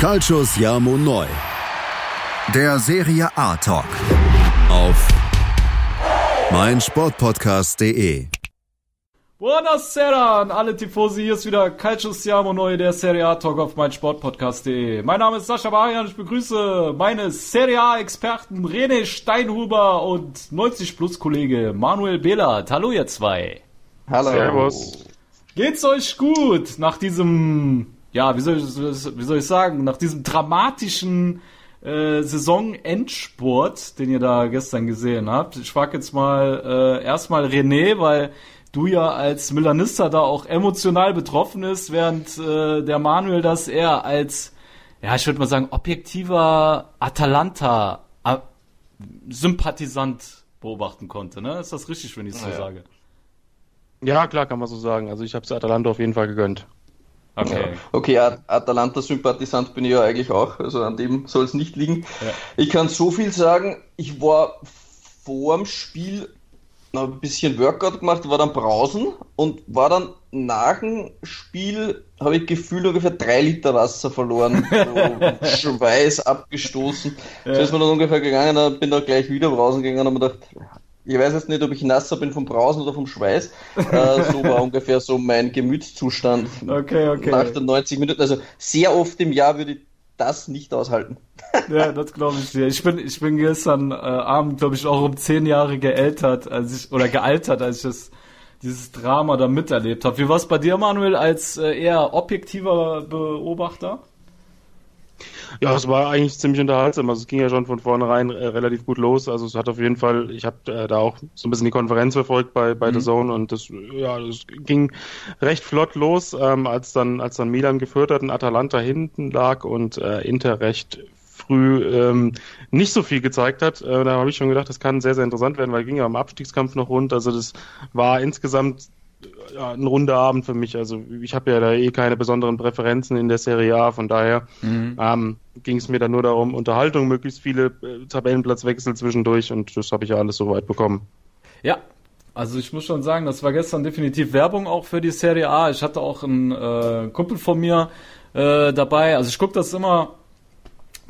Calcius Jamo Neu. Der Serie A Talk. Auf meinsportpodcast.de. Buonasera an alle Tifosi, hier ist wieder Calcio Siamo Neu, der Serie A Talk auf meinsportpodcast.de. Mein Name ist Sascha Barian, ich begrüße meine Serie A Experten René Steinhuber und 90 Plus Kollege Manuel Behlert. Hallo ihr zwei. Hallo. Servus. Geht's euch gut nach diesem, ja, wie soll ich, wie soll ich sagen, nach diesem dramatischen äh, Saisonendsport, den ihr da gestern gesehen habt? Ich frage jetzt mal äh, erstmal René, weil du ja als Milanista da auch emotional betroffen ist, während äh, der Manuel das eher als, ja, ich würde mal sagen, objektiver Atalanta-Sympathisant beobachten konnte. Ne? Ist das richtig, wenn ich es so Ja. sage? Ja, klar, kann man so sagen. Also ich habe es Atalanta auf jeden Fall gegönnt. Okay. Okay, At- Atalanta-Sympathisant bin ich ja eigentlich auch, also an dem soll es nicht liegen. Ja. Ich kann so viel sagen, ich war vorm Spiel noch ein bisschen Workout gemacht, war dann brausen und war dann nach dem Spiel, habe ich gefühlt ungefähr drei Liter Wasser verloren, so Schweiß abgestoßen. So ist mir dann ungefähr gegangen, dann bin dann gleich wieder brausen gegangen und habe mir gedacht, ich weiß jetzt nicht, ob ich nasser bin vom Brausen oder vom Schweiß. Äh, so war ungefähr so mein Gemütszustand Okay, okay. nach den 90 Minuten. Also sehr oft im Jahr würde ich das nicht aushalten. Ja, das glaube ich dir. Ich bin, ich bin gestern äh, Abend, glaube ich, auch um zehn Jahre geältert, als ich, oder gealtert, als ich das, dieses Drama da miterlebt habe. Wie war es bei dir, Manuel, als äh, eher objektiver Beobachter? Ja, es war eigentlich ziemlich unterhaltsam. Also es ging ja schon von vornherein äh, relativ gut los. Also es hat auf jeden Fall, ich habe äh, da auch so ein bisschen die Konferenz verfolgt bei, bei The Zone und das, ja, das ging recht flott los, ähm, als dann, als dann Milan geführt hat und Atalanta hinten lag und äh, Inter recht früh ähm, nicht so viel gezeigt hat. Äh, da habe ich schon gedacht, das kann sehr, sehr interessant werden, weil ging ja im Abstiegskampf noch rund. Also das war insgesamt ja, ein runder Abend für mich. Also ich habe ja da eh keine besonderen Präferenzen in der Serie A, von daher ähm, ging es mir dann nur darum, Unterhaltung, möglichst viele äh, Tabellenplatzwechsel zwischendurch und das habe ich ja alles soweit bekommen. Ja, also ich muss schon sagen, das war gestern definitiv Werbung auch für die Serie A. Ich hatte auch einen äh, Kumpel von mir äh, dabei. Also ich gucke das immer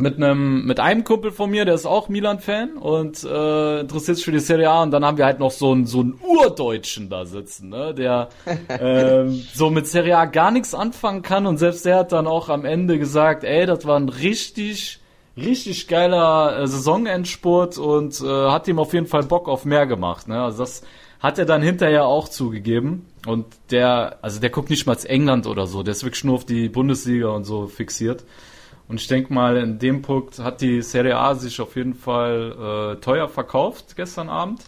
mit einem mit einem Kumpel von mir, der ist auch Milan-Fan und äh, interessiert sich für die Serie A. Und dann haben wir halt noch so einen so einen Urdeutschen da sitzen, ne, der ähm, so mit Serie A gar nichts anfangen kann und selbst der hat dann auch am Ende gesagt, ey, das war ein richtig richtig geiler äh, Saisonendspurt und äh, hat ihm auf jeden Fall Bock auf mehr gemacht. Ne? Also das hat er dann hinterher auch zugegeben. Und der, also der guckt nicht mal als England oder so, der ist wirklich nur auf die Bundesliga und so fixiert. Und ich denke mal, in dem Punkt hat die Serie A sich auf jeden Fall äh, teuer verkauft gestern Abend.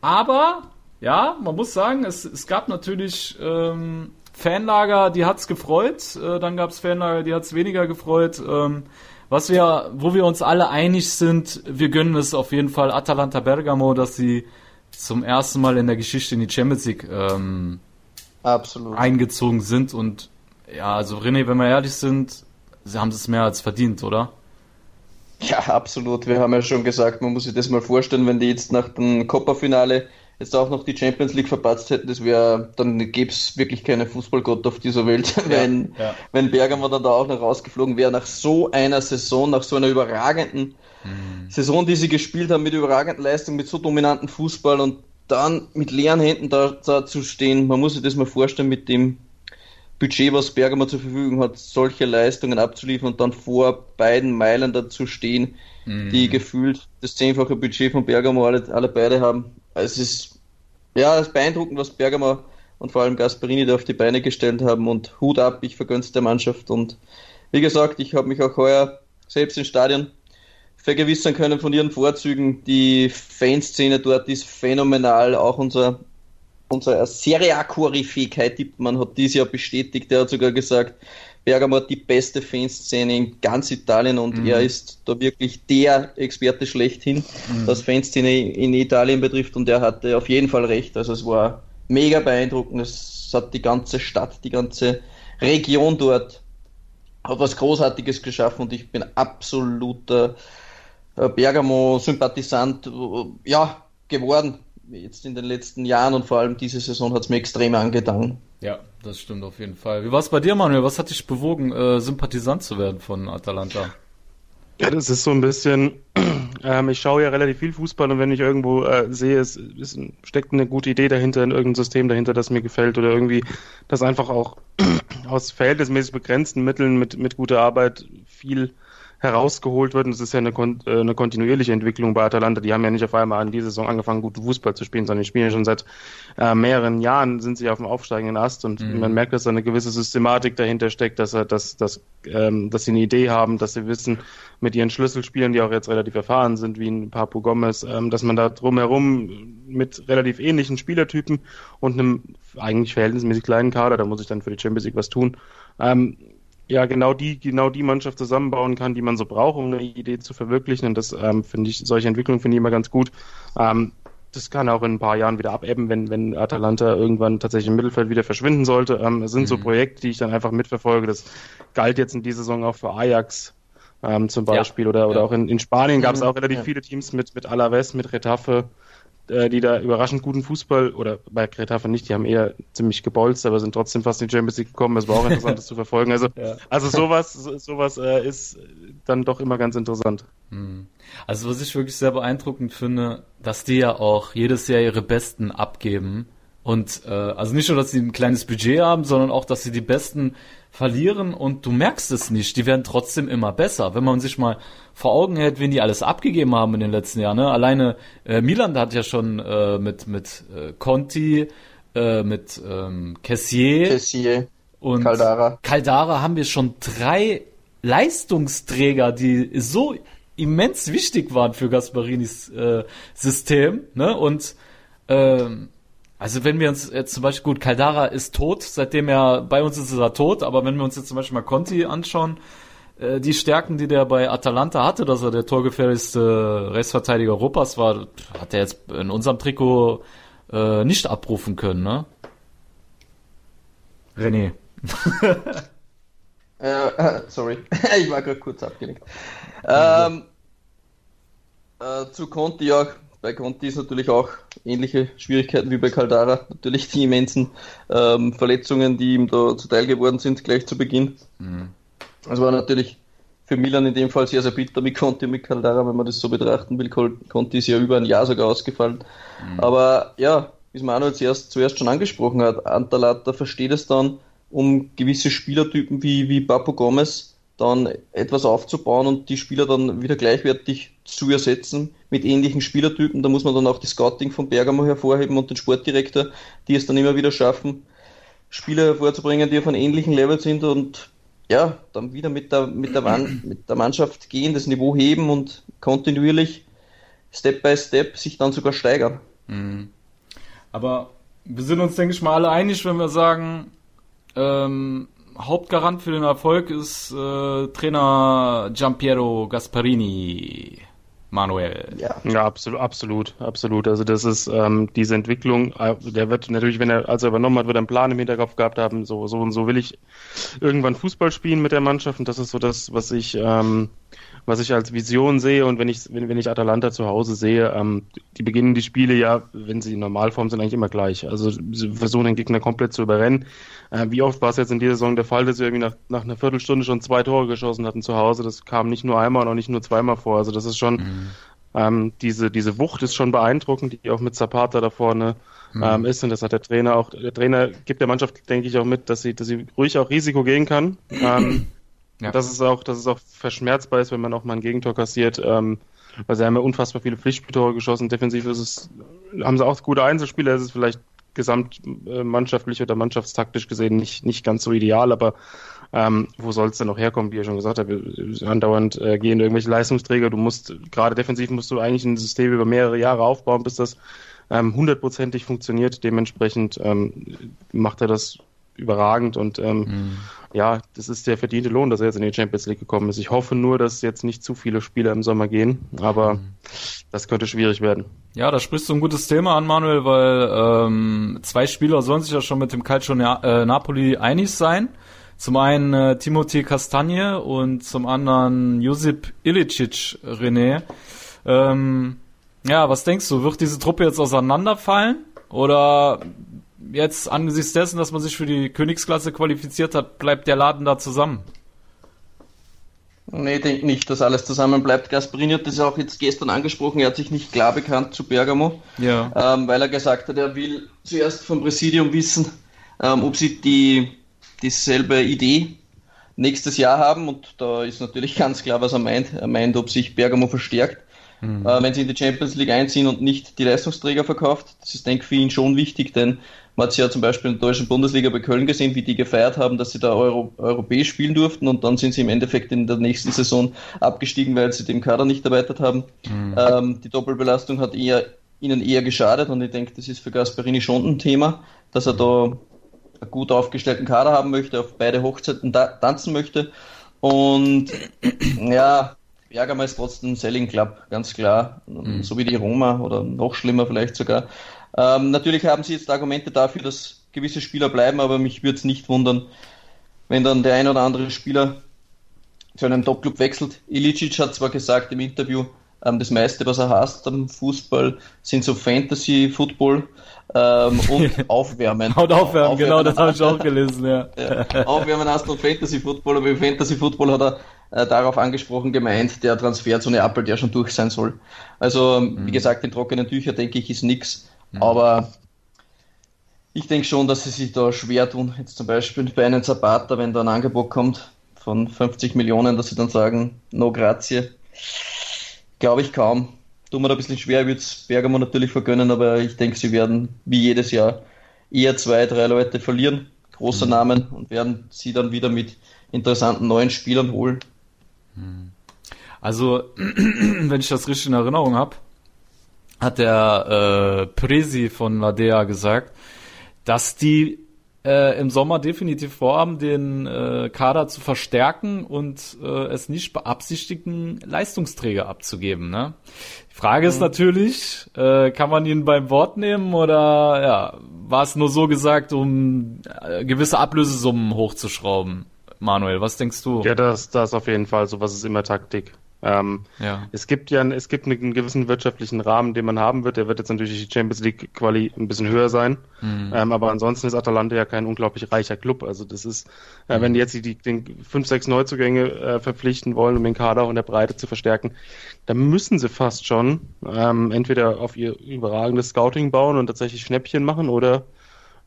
Aber, ja, man muss sagen, es, es gab natürlich ähm, Fanlager, die hat's gefreut. Äh, dann gab's Fanlager, die hat's weniger gefreut. Ähm, was wir, wo wir uns alle einig sind, wir gönnen es auf jeden Fall Atalanta Bergamo, dass sie zum ersten Mal in der Geschichte in die Champions League ähm, eingezogen sind. Und ja, also René, wenn wir ehrlich sind, sie haben es mehr als verdient, oder? Ja, absolut. Wir haben ja schon gesagt, man muss sich das mal vorstellen, wenn die jetzt nach dem Copa-Finale jetzt auch noch die Champions League verpatzt hätten, das wäre, dann gäbe es wirklich keine Fußballgott auf dieser Welt, wenn, ja. wenn Bergamo dann da auch noch rausgeflogen wäre, nach so einer Saison, nach so einer überragenden Saison, die sie gespielt haben, mit überragenden Leistungen, mit so dominanten Fußball und dann mit leeren Händen da, da zu stehen, man muss sich das mal vorstellen, mit dem Budget, was Bergamo zur Verfügung hat, solche Leistungen abzuliefern und dann vor beiden Mailändern zu stehen, die gefühlt das zehnfache Budget von Bergamo alle, alle beide haben. Also es ist ja es ist beeindruckend, was Bergamo und vor allem Gasperini da auf die Beine gestellt haben und Hut ab, ich vergönn's der Mannschaft und wie gesagt, ich habe mich auch heuer selbst im Stadion vergewissern können von ihren Vorzügen. Die Fanszene dort ist phänomenal, auch unser unser Serie A-Koryphäe Tippmann hat dieses Jahr bestätigt, der hat sogar gesagt, Bergamo hat die beste Fanszene in ganz Italien und Mhm. er ist da wirklich der Experte schlechthin, was Fanszene in Italien betrifft und er hatte auf jeden Fall recht. Also es war mega beeindruckend. Es hat die ganze Stadt, die ganze Region dort hat was Großartiges geschaffen und ich bin absoluter äh, Bergamo-Sympathisant, äh, ja, geworden. Jetzt in den letzten Jahren und vor allem diese Saison hat es mir extrem angetan. Ja, das stimmt auf jeden Fall. Wie war es bei dir, Manuel? Was hat dich bewogen, äh, Sympathisant zu werden von Atalanta? Ja, das ist so ein bisschen, ähm, ich schaue ja relativ viel Fußball und wenn ich irgendwo äh, sehe, es, es steckt eine gute Idee dahinter, in irgendein System dahinter, das mir gefällt oder irgendwie, das einfach auch aus verhältnismäßig begrenzten Mitteln mit, mit guter Arbeit viel herausgeholt wird. Und es ist ja eine, äh, eine kontinuierliche Entwicklung bei Atalanta. Die haben ja nicht auf einmal an dieser Saison angefangen, guten Fußball zu spielen, sondern die spielen ja schon seit äh, mehreren Jahren, sind sie auf dem aufsteigenden Ast und mhm. man merkt, dass da eine gewisse Systematik dahinter steckt, dass, dass, dass, ähm, dass sie eine Idee haben, dass sie wissen, mit ihren Schlüsselspielern, die auch jetzt relativ erfahren sind, wie ein Papu Gomez, ähm, dass man da drumherum mit relativ ähnlichen Spielertypen und einem eigentlich verhältnismäßig kleinen Kader, da muss ich dann für die Champions League was tun, ähm, ja genau die genau die Mannschaft zusammenbauen kann, die man so braucht, um eine Idee zu verwirklichen. Und das ähm, finde ich solche Entwicklungen finde ich immer ganz gut. Ähm, das kann auch in ein paar Jahren wieder abebben, wenn wenn Atalanta irgendwann tatsächlich im Mittelfeld wieder verschwinden sollte. Ähm, es sind mhm. so Projekte, die ich dann einfach mitverfolge. Das galt jetzt in dieser Saison auch für Ajax ähm, zum Beispiel ja. oder oder ja. auch in, in Spanien gab es mhm. auch relativ ja. viele Teams mit mit Alaves, mit Retafe, äh, die da überraschend guten Fußball, oder bei Kretafe nicht, die haben eher ziemlich gebolzt, aber sind trotzdem fast in die Champions League gekommen. Es war auch interessant, das zu verfolgen. Also, ja. also sowas, sowas äh, ist dann doch immer ganz interessant. Hm. Also was ich wirklich sehr beeindruckend finde, dass die ja auch jedes Jahr ihre Besten abgeben. Und äh, also nicht nur, dass sie ein kleines Budget haben, sondern auch, dass sie die Besten verlieren und du merkst es nicht. Die werden trotzdem immer besser. Wenn man sich mal vor Augen hält, wen die alles abgegeben haben in den letzten Jahren. Ne? Alleine äh, Milan hat ja schon äh, mit mit äh, Conti, äh, mit ähm, Kessier, Kessier und Caldara. Caldara haben wir schon drei Leistungsträger, die so immens wichtig waren für Gasparinis äh, System. Ne? Und ähm, also wenn wir uns jetzt zum Beispiel, gut, Caldara ist tot, seitdem er bei uns ist, ist er tot, aber wenn wir uns jetzt zum Beispiel mal Conti anschauen, äh, die Stärken, die der bei Atalanta hatte, dass er der torgefährlichste Rechtsverteidiger Europas war, hat er jetzt in unserem Trikot äh, nicht abrufen können, ne? René. äh, sorry, ich war gerade kurz abgelenkt. Ähm, äh, zu Conti, ja, bei Conti ist natürlich auch ähnliche Schwierigkeiten wie bei Caldara. Natürlich die immensen ähm, Verletzungen, die ihm da zuteil geworden sind, gleich zu Beginn. Mhm. Das war natürlich für Milan in dem Fall sehr, sehr bitter mit Conti und mit Caldara, wenn man das so betrachten will. Conti ist ja über ein Jahr sogar ausgefallen. Mhm. Aber ja, wie es Manuel zuerst, zuerst schon angesprochen hat, Antalata versteht es dann, um gewisse Spielertypen wie, wie Papo Gomez dann etwas aufzubauen und die Spieler dann wieder gleichwertig zu ersetzen mit ähnlichen Spielertypen. Da muss man dann auch die Scouting von Bergamo hervorheben und den Sportdirektor, die es dann immer wieder schaffen, Spieler hervorzubringen, die auf einem ähnlichen Level sind und ja, dann wieder mit der, mit der, Mann, mit der Mannschaft gehen, das Niveau heben und kontinuierlich Step by Step sich dann sogar steigern. Mhm. Aber wir sind uns, denke ich mal, alle einig, wenn wir sagen, ähm, Hauptgarant für den Erfolg ist äh, Trainer Giampiero Gasparini. Manuel. Ja, ja absolut, absolut, absolut. Also das ist ähm, diese Entwicklung, äh, der wird natürlich, wenn er, als er übernommen hat, wird er einen Plan im Hinterkopf gehabt haben, so, so und so will ich irgendwann Fußball spielen mit der Mannschaft und das ist so das, was ich ähm, was ich als Vision sehe und wenn ich, wenn, wenn ich Atalanta zu Hause sehe, ähm, die beginnen die Spiele ja, wenn sie in Normalform sind, eigentlich immer gleich. Also sie versuchen den Gegner komplett zu überrennen. Äh, wie oft war es jetzt in dieser Saison der Fall, dass sie irgendwie nach, nach einer Viertelstunde schon zwei Tore geschossen hatten zu Hause? Das kam nicht nur einmal und auch nicht nur zweimal vor. Also das ist schon, mhm. ähm, diese, diese Wucht ist schon beeindruckend, die auch mit Zapata da vorne mhm. ähm, ist. Und das hat der Trainer auch, der Trainer gibt der Mannschaft, denke ich, auch mit, dass sie, dass sie ruhig auch Risiko gehen kann. Ähm, ja. Das ist auch, dass es auch verschmerzbar ist, wenn man auch mal ein Gegentor kassiert. Ähm, weil sie haben ja unfassbar viele Pflichtspieltore geschossen. Defensiv ist es, haben sie auch gute Einzelspieler. Es ist vielleicht gesamtmannschaftlich oder mannschaftstaktisch gesehen nicht, nicht ganz so ideal, aber ähm, wo soll es denn noch herkommen, wie ihr schon gesagt habt, andauernd äh, gehen irgendwelche Leistungsträger, du musst, gerade defensiv musst du eigentlich ein System über mehrere Jahre aufbauen, bis das ähm, hundertprozentig funktioniert. Dementsprechend ähm, macht er das überragend und ähm, mhm. ja, das ist der verdiente Lohn, dass er jetzt in die Champions League gekommen ist. Ich hoffe nur, dass jetzt nicht zu viele Spieler im Sommer gehen, aber mhm. das könnte schwierig werden. Ja, da sprichst du ein gutes Thema an, Manuel, weil ähm, zwei Spieler sollen sich ja schon mit dem Calcio äh, Napoli einig sein. Zum einen äh, Timothy Castagne und zum anderen Josip Ilicic René. Ähm, Ja, was denkst du? Wird diese Truppe jetzt auseinanderfallen? Oder jetzt angesichts dessen, dass man sich für die Königsklasse qualifiziert hat, bleibt der Laden da zusammen? Nee, ich denke nicht, dass alles zusammen bleibt. Gasperini hat das auch jetzt gestern angesprochen, er hat sich nicht klar bekannt zu Bergamo, ja. ähm, weil er gesagt hat, er will zuerst vom Präsidium wissen, ähm, ob sie die, dieselbe Idee nächstes Jahr haben und da ist natürlich ganz klar, was er meint. Er meint, ob sich Bergamo verstärkt, mhm. äh, wenn sie in die Champions League einziehen und nicht die Leistungsträger verkauft. Das ist, denke ich, für ihn schon wichtig, denn man hat es ja zum Beispiel in der deutschen Bundesliga bei Köln gesehen, wie die gefeiert haben, dass sie da Euro, europäisch spielen durften und dann sind sie im Endeffekt in der nächsten Saison abgestiegen, weil sie dem Kader nicht erweitert haben. Mhm. Ähm, die Doppelbelastung hat eher, ihnen eher geschadet und ich denke, das ist für Gasperini schon ein Thema, dass er da einen gut aufgestellten Kader haben möchte, auf beide Hochzeiten tanzen möchte. Und ja, Bergamo ist trotzdem ein Selling Club, ganz klar. Mhm. So wie die Roma oder noch schlimmer vielleicht sogar. Ähm, natürlich haben sie jetzt Argumente dafür, dass gewisse Spieler bleiben, aber mich würde es nicht wundern, wenn dann der ein oder andere Spieler zu einem Topclub wechselt. Ilicic hat zwar gesagt im Interview, ähm, das meiste, was er hasst am Fußball, sind so Fantasy-Football ähm, und Aufwärmen. und Aufwärmen, genau, das habe ich auch gelesen, ja. ja Aufwärmen hast du Fantasy-Football, aber im Fantasy-Football hat er äh, darauf angesprochen gemeint, der Transfer zu Neapel, der schon durch sein soll. Also, mhm. wie gesagt, in trockenen Tücher, denke ich, ist nichts. Mhm. Aber ich denke schon, dass sie sich da schwer tun. Jetzt zum Beispiel bei einem Zapata, wenn da ein Angebot kommt von 50 Millionen, dass sie dann sagen, no grazie. Glaube ich kaum. Tun wir da ein bisschen schwer, würde es Bergamo natürlich vergönnen, aber ich denke, sie werden wie jedes Jahr eher zwei, drei Leute verlieren, große mhm. Namen, und werden sie dann wieder mit interessanten neuen Spielern holen. Mhm. Also, wenn ich das richtig in Erinnerung habe, hat der äh, Presi von Ladea gesagt, dass die äh, im Sommer definitiv vorhaben, den äh, Kader zu verstärken und äh, es nicht beabsichtigen, Leistungsträger abzugeben. Ne? Die Frage ist mhm. natürlich, äh, kann man ihn beim Wort nehmen oder ja, war es nur so gesagt, um äh, gewisse Ablösesummen hochzuschrauben? Manuel, was denkst du? Ja, das, das auf jeden Fall. So was ist immer Taktik. Ähm, ja. Es gibt ja es gibt einen gewissen wirtschaftlichen Rahmen, den man haben wird. Der wird jetzt natürlich die Champions League Quali ein bisschen höher sein. Mhm. Ähm, aber ansonsten ist Atalanta ja kein unglaublich reicher Club. Also das ist, äh, wenn die jetzt die, den fünf, sechs Neuzugänge äh, verpflichten wollen, um den Kader auch in der Breite zu verstärken, dann müssen sie fast schon ähm, entweder auf ihr überragendes Scouting bauen und tatsächlich Schnäppchen machen oder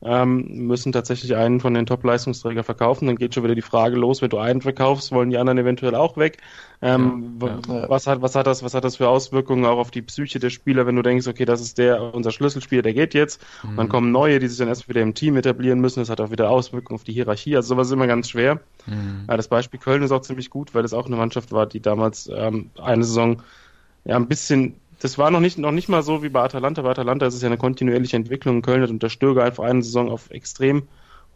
ähm, müssen tatsächlich einen von den Top-Leistungsträgern verkaufen. Dann geht schon wieder die Frage los, wenn du einen verkaufst, wollen die anderen eventuell auch weg. Ähm, ja, ja. Was, hat, was, hat das, was hat das für Auswirkungen auch auf die Psyche der Spieler, wenn du denkst, okay, das ist der, unser Schlüsselspieler, der geht jetzt. Mhm. Und dann kommen neue, die sich dann erst wieder im Team etablieren müssen. Das hat auch wieder Auswirkungen auf die Hierarchie. Also sowas ist immer ganz schwer. Mhm. Das Beispiel Köln ist auch ziemlich gut, weil es auch eine Mannschaft war, die damals ähm, eine Saison ja ein bisschen das war noch nicht, noch nicht mal so wie bei Atalanta. Bei Atalanta ist es ja eine kontinuierliche Entwicklung. Köln hat unter Stöger einfach eine Saison auf extrem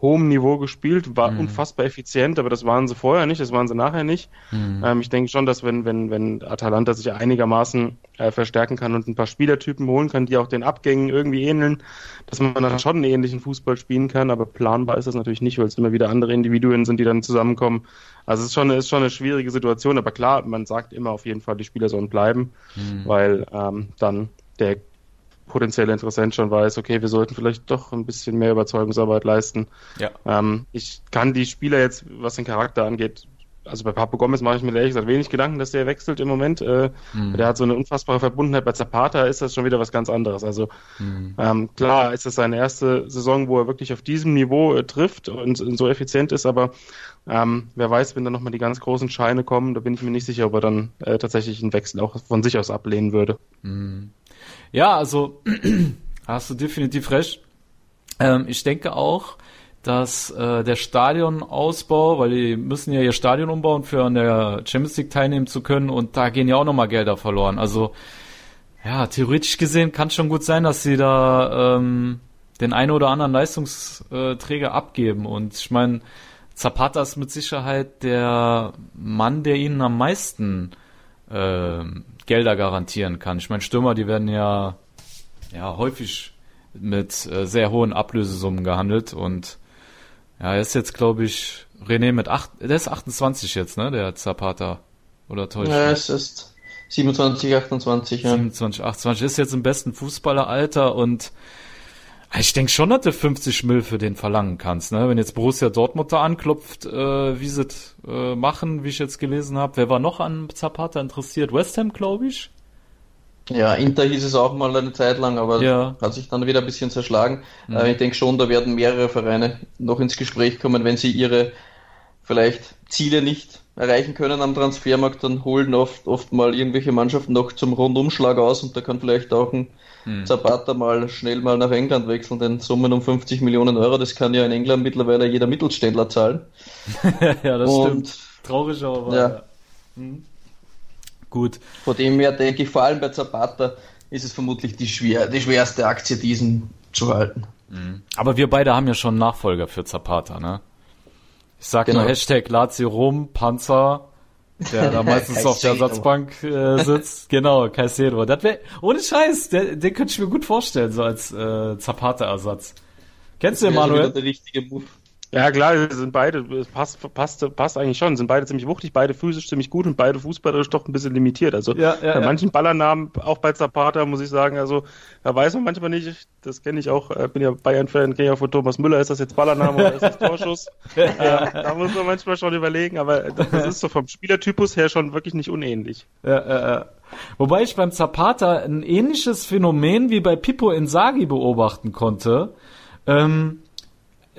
hohem Niveau gespielt, war mhm. unfassbar effizient, aber das waren sie vorher nicht, das waren sie nachher nicht. Mhm. Ähm, ich denke schon, dass wenn, wenn, wenn Atalanta sich einigermaßen äh, verstärken kann und ein paar Spielertypen holen kann, die auch den Abgängen irgendwie ähneln, dass man dann schon einen ähnlichen Fußball spielen kann, aber planbar ist das natürlich nicht, weil es immer wieder andere Individuen sind, die dann zusammenkommen. Also es ist schon, ist schon eine schwierige Situation, aber klar, man sagt immer auf jeden Fall, die Spieler sollen bleiben, mhm. weil ähm, dann der potenzielle Interessent schon weiß, okay, wir sollten vielleicht doch ein bisschen mehr Überzeugungsarbeit leisten. Ja. Ähm, ich kann die Spieler jetzt, was den Charakter angeht, also bei Papo Gomez mache ich mir ehrlich gesagt wenig Gedanken, dass der wechselt im Moment. Äh, mhm. Der hat so eine unfassbare Verbundenheit. Bei Zapata ist das schon wieder was ganz anderes. Also mhm. ähm, klar ist das seine erste Saison, wo er wirklich auf diesem Niveau äh, trifft und, und, so effizient ist, aber ähm, wer weiß, wenn dann nochmal die ganz großen Scheine kommen, da bin ich mir nicht sicher, ob er dann äh, tatsächlich einen Wechsel auch von sich aus ablehnen würde. Mhm. Ja, also hast du definitiv recht. Ähm, ich denke auch, dass äh, der Stadionausbau, weil die müssen ja ihr Stadion umbauen, für an der Champions League teilnehmen zu können und da gehen ja auch nochmal Gelder verloren. Also ja, theoretisch gesehen kann es schon gut sein, dass sie da ähm, den einen oder anderen Leistungsträger abgeben. Und ich meine, Zapata ist mit Sicherheit der Mann, der ihnen am meisten äh, Gelder garantieren kann. Ich meine, Stürmer, die werden ja, ja häufig mit äh, sehr hohen Ablösesummen gehandelt und ja, er ist jetzt, glaube ich, René mit acht, der ist 28 jetzt, ne, der Zapata. Oder täuscht? Ja, es ist 27, 28, ja. 27, 28 ist jetzt im besten Fußballeralter und ich denke schon, dass du 50 Mill für den verlangen kannst, ne? Wenn jetzt Borussia Dortmund da anklopft, äh, wie sie äh, machen, wie ich jetzt gelesen habe. Wer war noch an Zapata interessiert? West Ham, glaube ich. Ja, Inter hieß es auch mal eine Zeit lang, aber ja. hat sich dann wieder ein bisschen zerschlagen. Mhm. Äh, ich denke schon, da werden mehrere Vereine noch ins Gespräch kommen, wenn sie ihre vielleicht Ziele nicht erreichen können am Transfermarkt, dann holen oft, oft mal irgendwelche Mannschaften noch zum Rundumschlag aus und da kann vielleicht auch ein hm. Zapata mal schnell mal nach England wechseln, denn Summen um 50 Millionen Euro, das kann ja in England mittlerweile jeder Mittelständler zahlen. ja, das und, stimmt. Traurig aber. Ja. ja. Hm. Gut. Von dem her denke ich, vor allem bei Zapata ist es vermutlich die, schwer, die schwerste Aktie, diesen zu halten. Hm. Aber wir beide haben ja schon einen Nachfolger für Zapata, ne? Ich sag genau. nur Hashtag Lazio Rom, Panzer, der da meistens auf der Ersatzbank äh, sitzt. Genau, Caicedo. Das wär, ohne Scheiß, der, den könnte ich mir gut vorstellen, so als äh, Zapata-Ersatz. Kennst du den, Manuel? Der richtige Move. Ja, klar, sind beide, passt, passt, passt eigentlich schon, sind beide ziemlich wuchtig, beide physisch ziemlich gut und beide fußballerisch doch ein bisschen limitiert. Also ja, ja, bei ja. manchen Ballernamen, auch bei Zapata, muss ich sagen, also da weiß man manchmal nicht, das kenne ich auch, äh, bin ja Bayern-Fan, kenne ich auch von Thomas Müller, ist das jetzt Ballername oder ist das Torschuss? äh, da muss man manchmal schon überlegen, aber das ist so vom Spielertypus her schon wirklich nicht unähnlich. Ja, ja, ja. Wobei ich beim Zapata ein ähnliches Phänomen wie bei Pippo Insagi beobachten konnte. Ähm,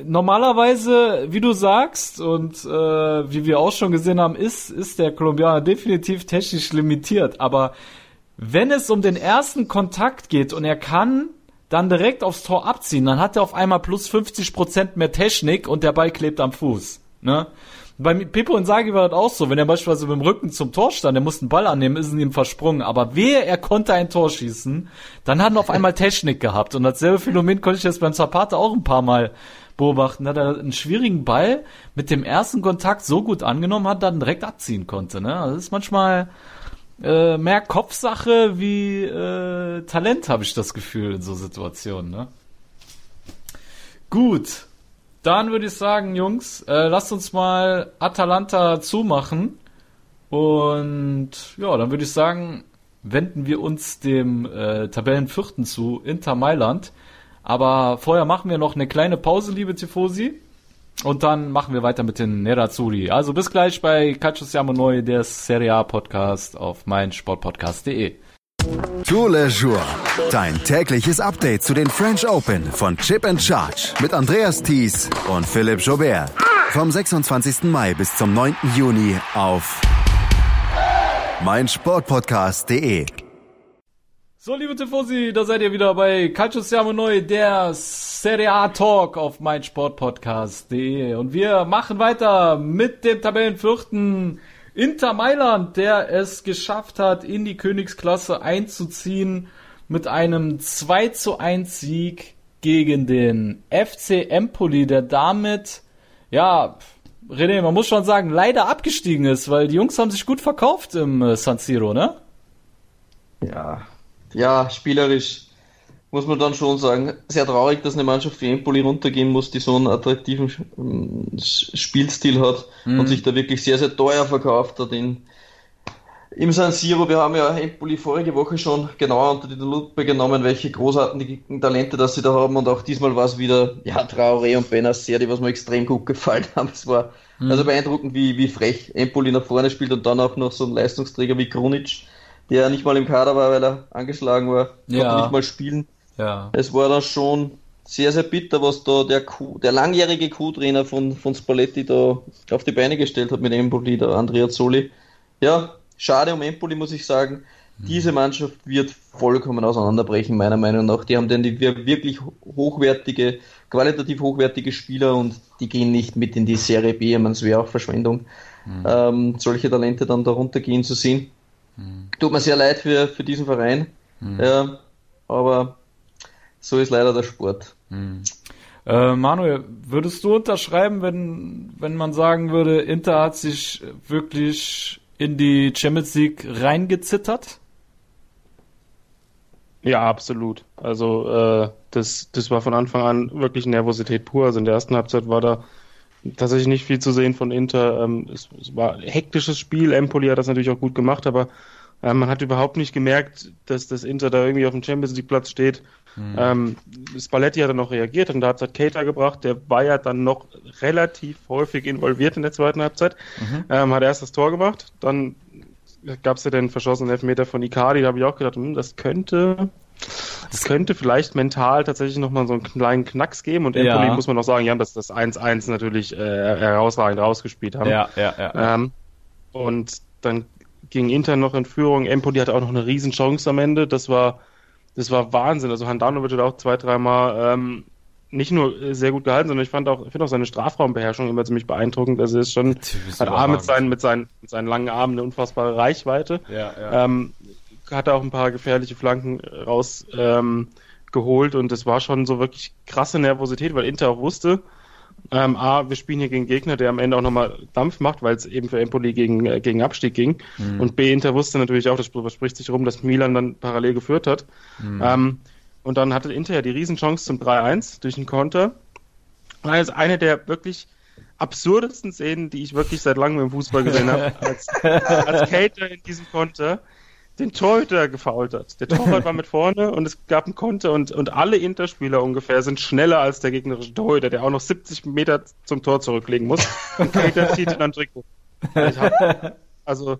normalerweise, wie du sagst und äh, wie wir auch schon gesehen haben, ist, ist der Kolumbianer definitiv technisch limitiert. Aber wenn es um den ersten Kontakt geht und er kann dann direkt aufs Tor abziehen, dann hat er auf einmal plus 50 Prozent mehr Technik und der Ball klebt am Fuß. Ne? Bei Pippo und Sagi war das auch so, wenn er beispielsweise mit dem Rücken zum Tor stand, er musste einen Ball annehmen, ist ihm versprungen. Aber wehe, er konnte ein Tor schießen, dann hat er auf einmal Technik gehabt. Und dasselbe Phänomen konnte ich jetzt beim Zapata auch ein paar Mal beobachten, dass er einen schwierigen Ball mit dem ersten Kontakt so gut angenommen hat, dann direkt abziehen konnte. Ne? Also das ist manchmal äh, mehr Kopfsache wie äh, Talent, habe ich das Gefühl in so Situationen. Ne? Gut, dann würde ich sagen, Jungs, äh, lasst uns mal Atalanta zumachen. Und ja, dann würde ich sagen, wenden wir uns dem äh, Tabellenvierten zu, Inter Mailand. Aber vorher machen wir noch eine kleine Pause, liebe Tifosi. Und dann machen wir weiter mit den Nerazzurri. Also bis gleich bei Calcio Siamo der Serie A Podcast auf meinsportpodcast.de. Tour le Jour. Dein tägliches Update zu den French Open von Chip and Charge mit Andreas Thies und Philipp Jobert. Vom 26. Mai bis zum 9. Juni auf meinsportpodcast.de. So, liebe Tifosi, da seid ihr wieder bei Calcio Siamo Neu, der Serie A Talk auf meinsportpodcast.de. Und wir machen weiter mit dem Tabellenvierten Inter Mailand, der es geschafft hat, in die Königsklasse einzuziehen mit einem 2 zu 1 Sieg gegen den FC Empoli, der damit, ja, René, man muss schon sagen, leider abgestiegen ist, weil die Jungs haben sich gut verkauft im äh, San Siro, ne? Ja, ja, spielerisch muss man dann schon sagen, sehr traurig, dass eine Mannschaft wie Empoli runtergehen muss, die so einen attraktiven ähm, Spielstil hat mhm. und sich da wirklich sehr, sehr teuer verkauft hat in, im San Siro. Wir haben ja Empoli vorige Woche schon genauer unter die Lupe genommen, welche großartigen Talente das sie da haben und auch diesmal war es wieder, ja, Traoré und Benacer, die was mir extrem gut gefallen haben. Es war mhm. also beeindruckend, wie, wie frech Empoli nach vorne spielt und dann auch noch so ein Leistungsträger wie Krunic der nicht mal im Kader war, weil er angeschlagen war, ja. konnte nicht mal spielen. Ja. Es war dann schon sehr, sehr bitter, was da der, Q, der langjährige Co-Trainer von, von Spalletti da auf die Beine gestellt hat mit Empoli, der Andrea Zoli. Ja, schade um Empoli, muss ich sagen. Mhm. Diese Mannschaft wird vollkommen auseinanderbrechen, meiner Meinung nach. Die haben denn die wirklich hochwertige, qualitativ hochwertige Spieler und die gehen nicht mit in die Serie B. Ich meine, es wäre auch Verschwendung, mhm. ähm, solche Talente dann darunter gehen zu sehen. Mhm. Tut mir sehr leid für, für diesen Verein. Mhm. Ja, aber so ist leider der Sport. Mhm. Äh, Manuel, würdest du unterschreiben, wenn, wenn man sagen würde, Inter hat sich wirklich in die Champions League reingezittert? Ja, absolut. Also äh, das, das war von Anfang an wirklich Nervosität pur. Also in der ersten Halbzeit war da tatsächlich nicht viel zu sehen von Inter. Ähm, es, es, war ein hektisches Spiel. Empoli hat das natürlich auch gut gemacht, aber Äh, man hat überhaupt nicht gemerkt, dass das Inter da irgendwie auf dem Champions League Platz steht. Mhm. Ähm, Spalletti hat dann noch reagiert und da hat es Cater gebracht, der war ja dann noch relativ häufig involviert in der zweiten Halbzeit. Mhm. Ähm, hat erst das Tor gemacht, dann gab es ja den verschossenen Elfmeter von Icardi, da habe ich auch gedacht, hm, das könnte das könnte vielleicht mental tatsächlich nochmal so einen kleinen Knacks geben und Empoli ja. muss man noch sagen, ja, dass das 1-1 natürlich äh, herausragend rausgespielt haben. Ja, ja, ja. Ähm, und dann ging Inter noch in Führung. Empoli hatte auch noch eine Riesenchance am Ende. Das war, das war Wahnsinn. Also Handanovic hat auch zwei, dreimal ähm, nicht nur sehr gut gehalten, sondern ich fand auch, ich finde auch seine Strafraumbeherrschung immer ziemlich beeindruckend. Also er ist schon, hat A mit seinen, mit seinen, mit seinen langen Armen eine unfassbare Reichweite. Ja, ja. Ähm, hatte auch ein paar gefährliche Flanken rausgeholt ähm, geholt und es war schon so wirklich krasse Nervosität, weil Inter auch wusste, ähm, A, wir spielen hier gegen Gegner, der am Ende auch nochmal Dampf macht, weil es eben für Empoli gegen, äh, gegen Abstieg ging. Mhm. Und B, Inter wusste natürlich auch, das spricht sich rum, dass Milan dann parallel geführt hat. Mhm. Ähm, und dann hatte Inter ja die Riesenchance zum 3-1 durch den Konter. Das ist eine der wirklich absurdesten Szenen, die ich wirklich seit langem im Fußball gesehen habe, als, als Cater in diesem Konter den Torhüter gefault hat. Der Torwart war mit vorne und es gab einen Konter und, und alle Interspieler ungefähr sind schneller als der gegnerische Torhüter, der auch noch 70 Meter zum Tor zurücklegen muss. Und Cater zieht ihn an Trikot. Also,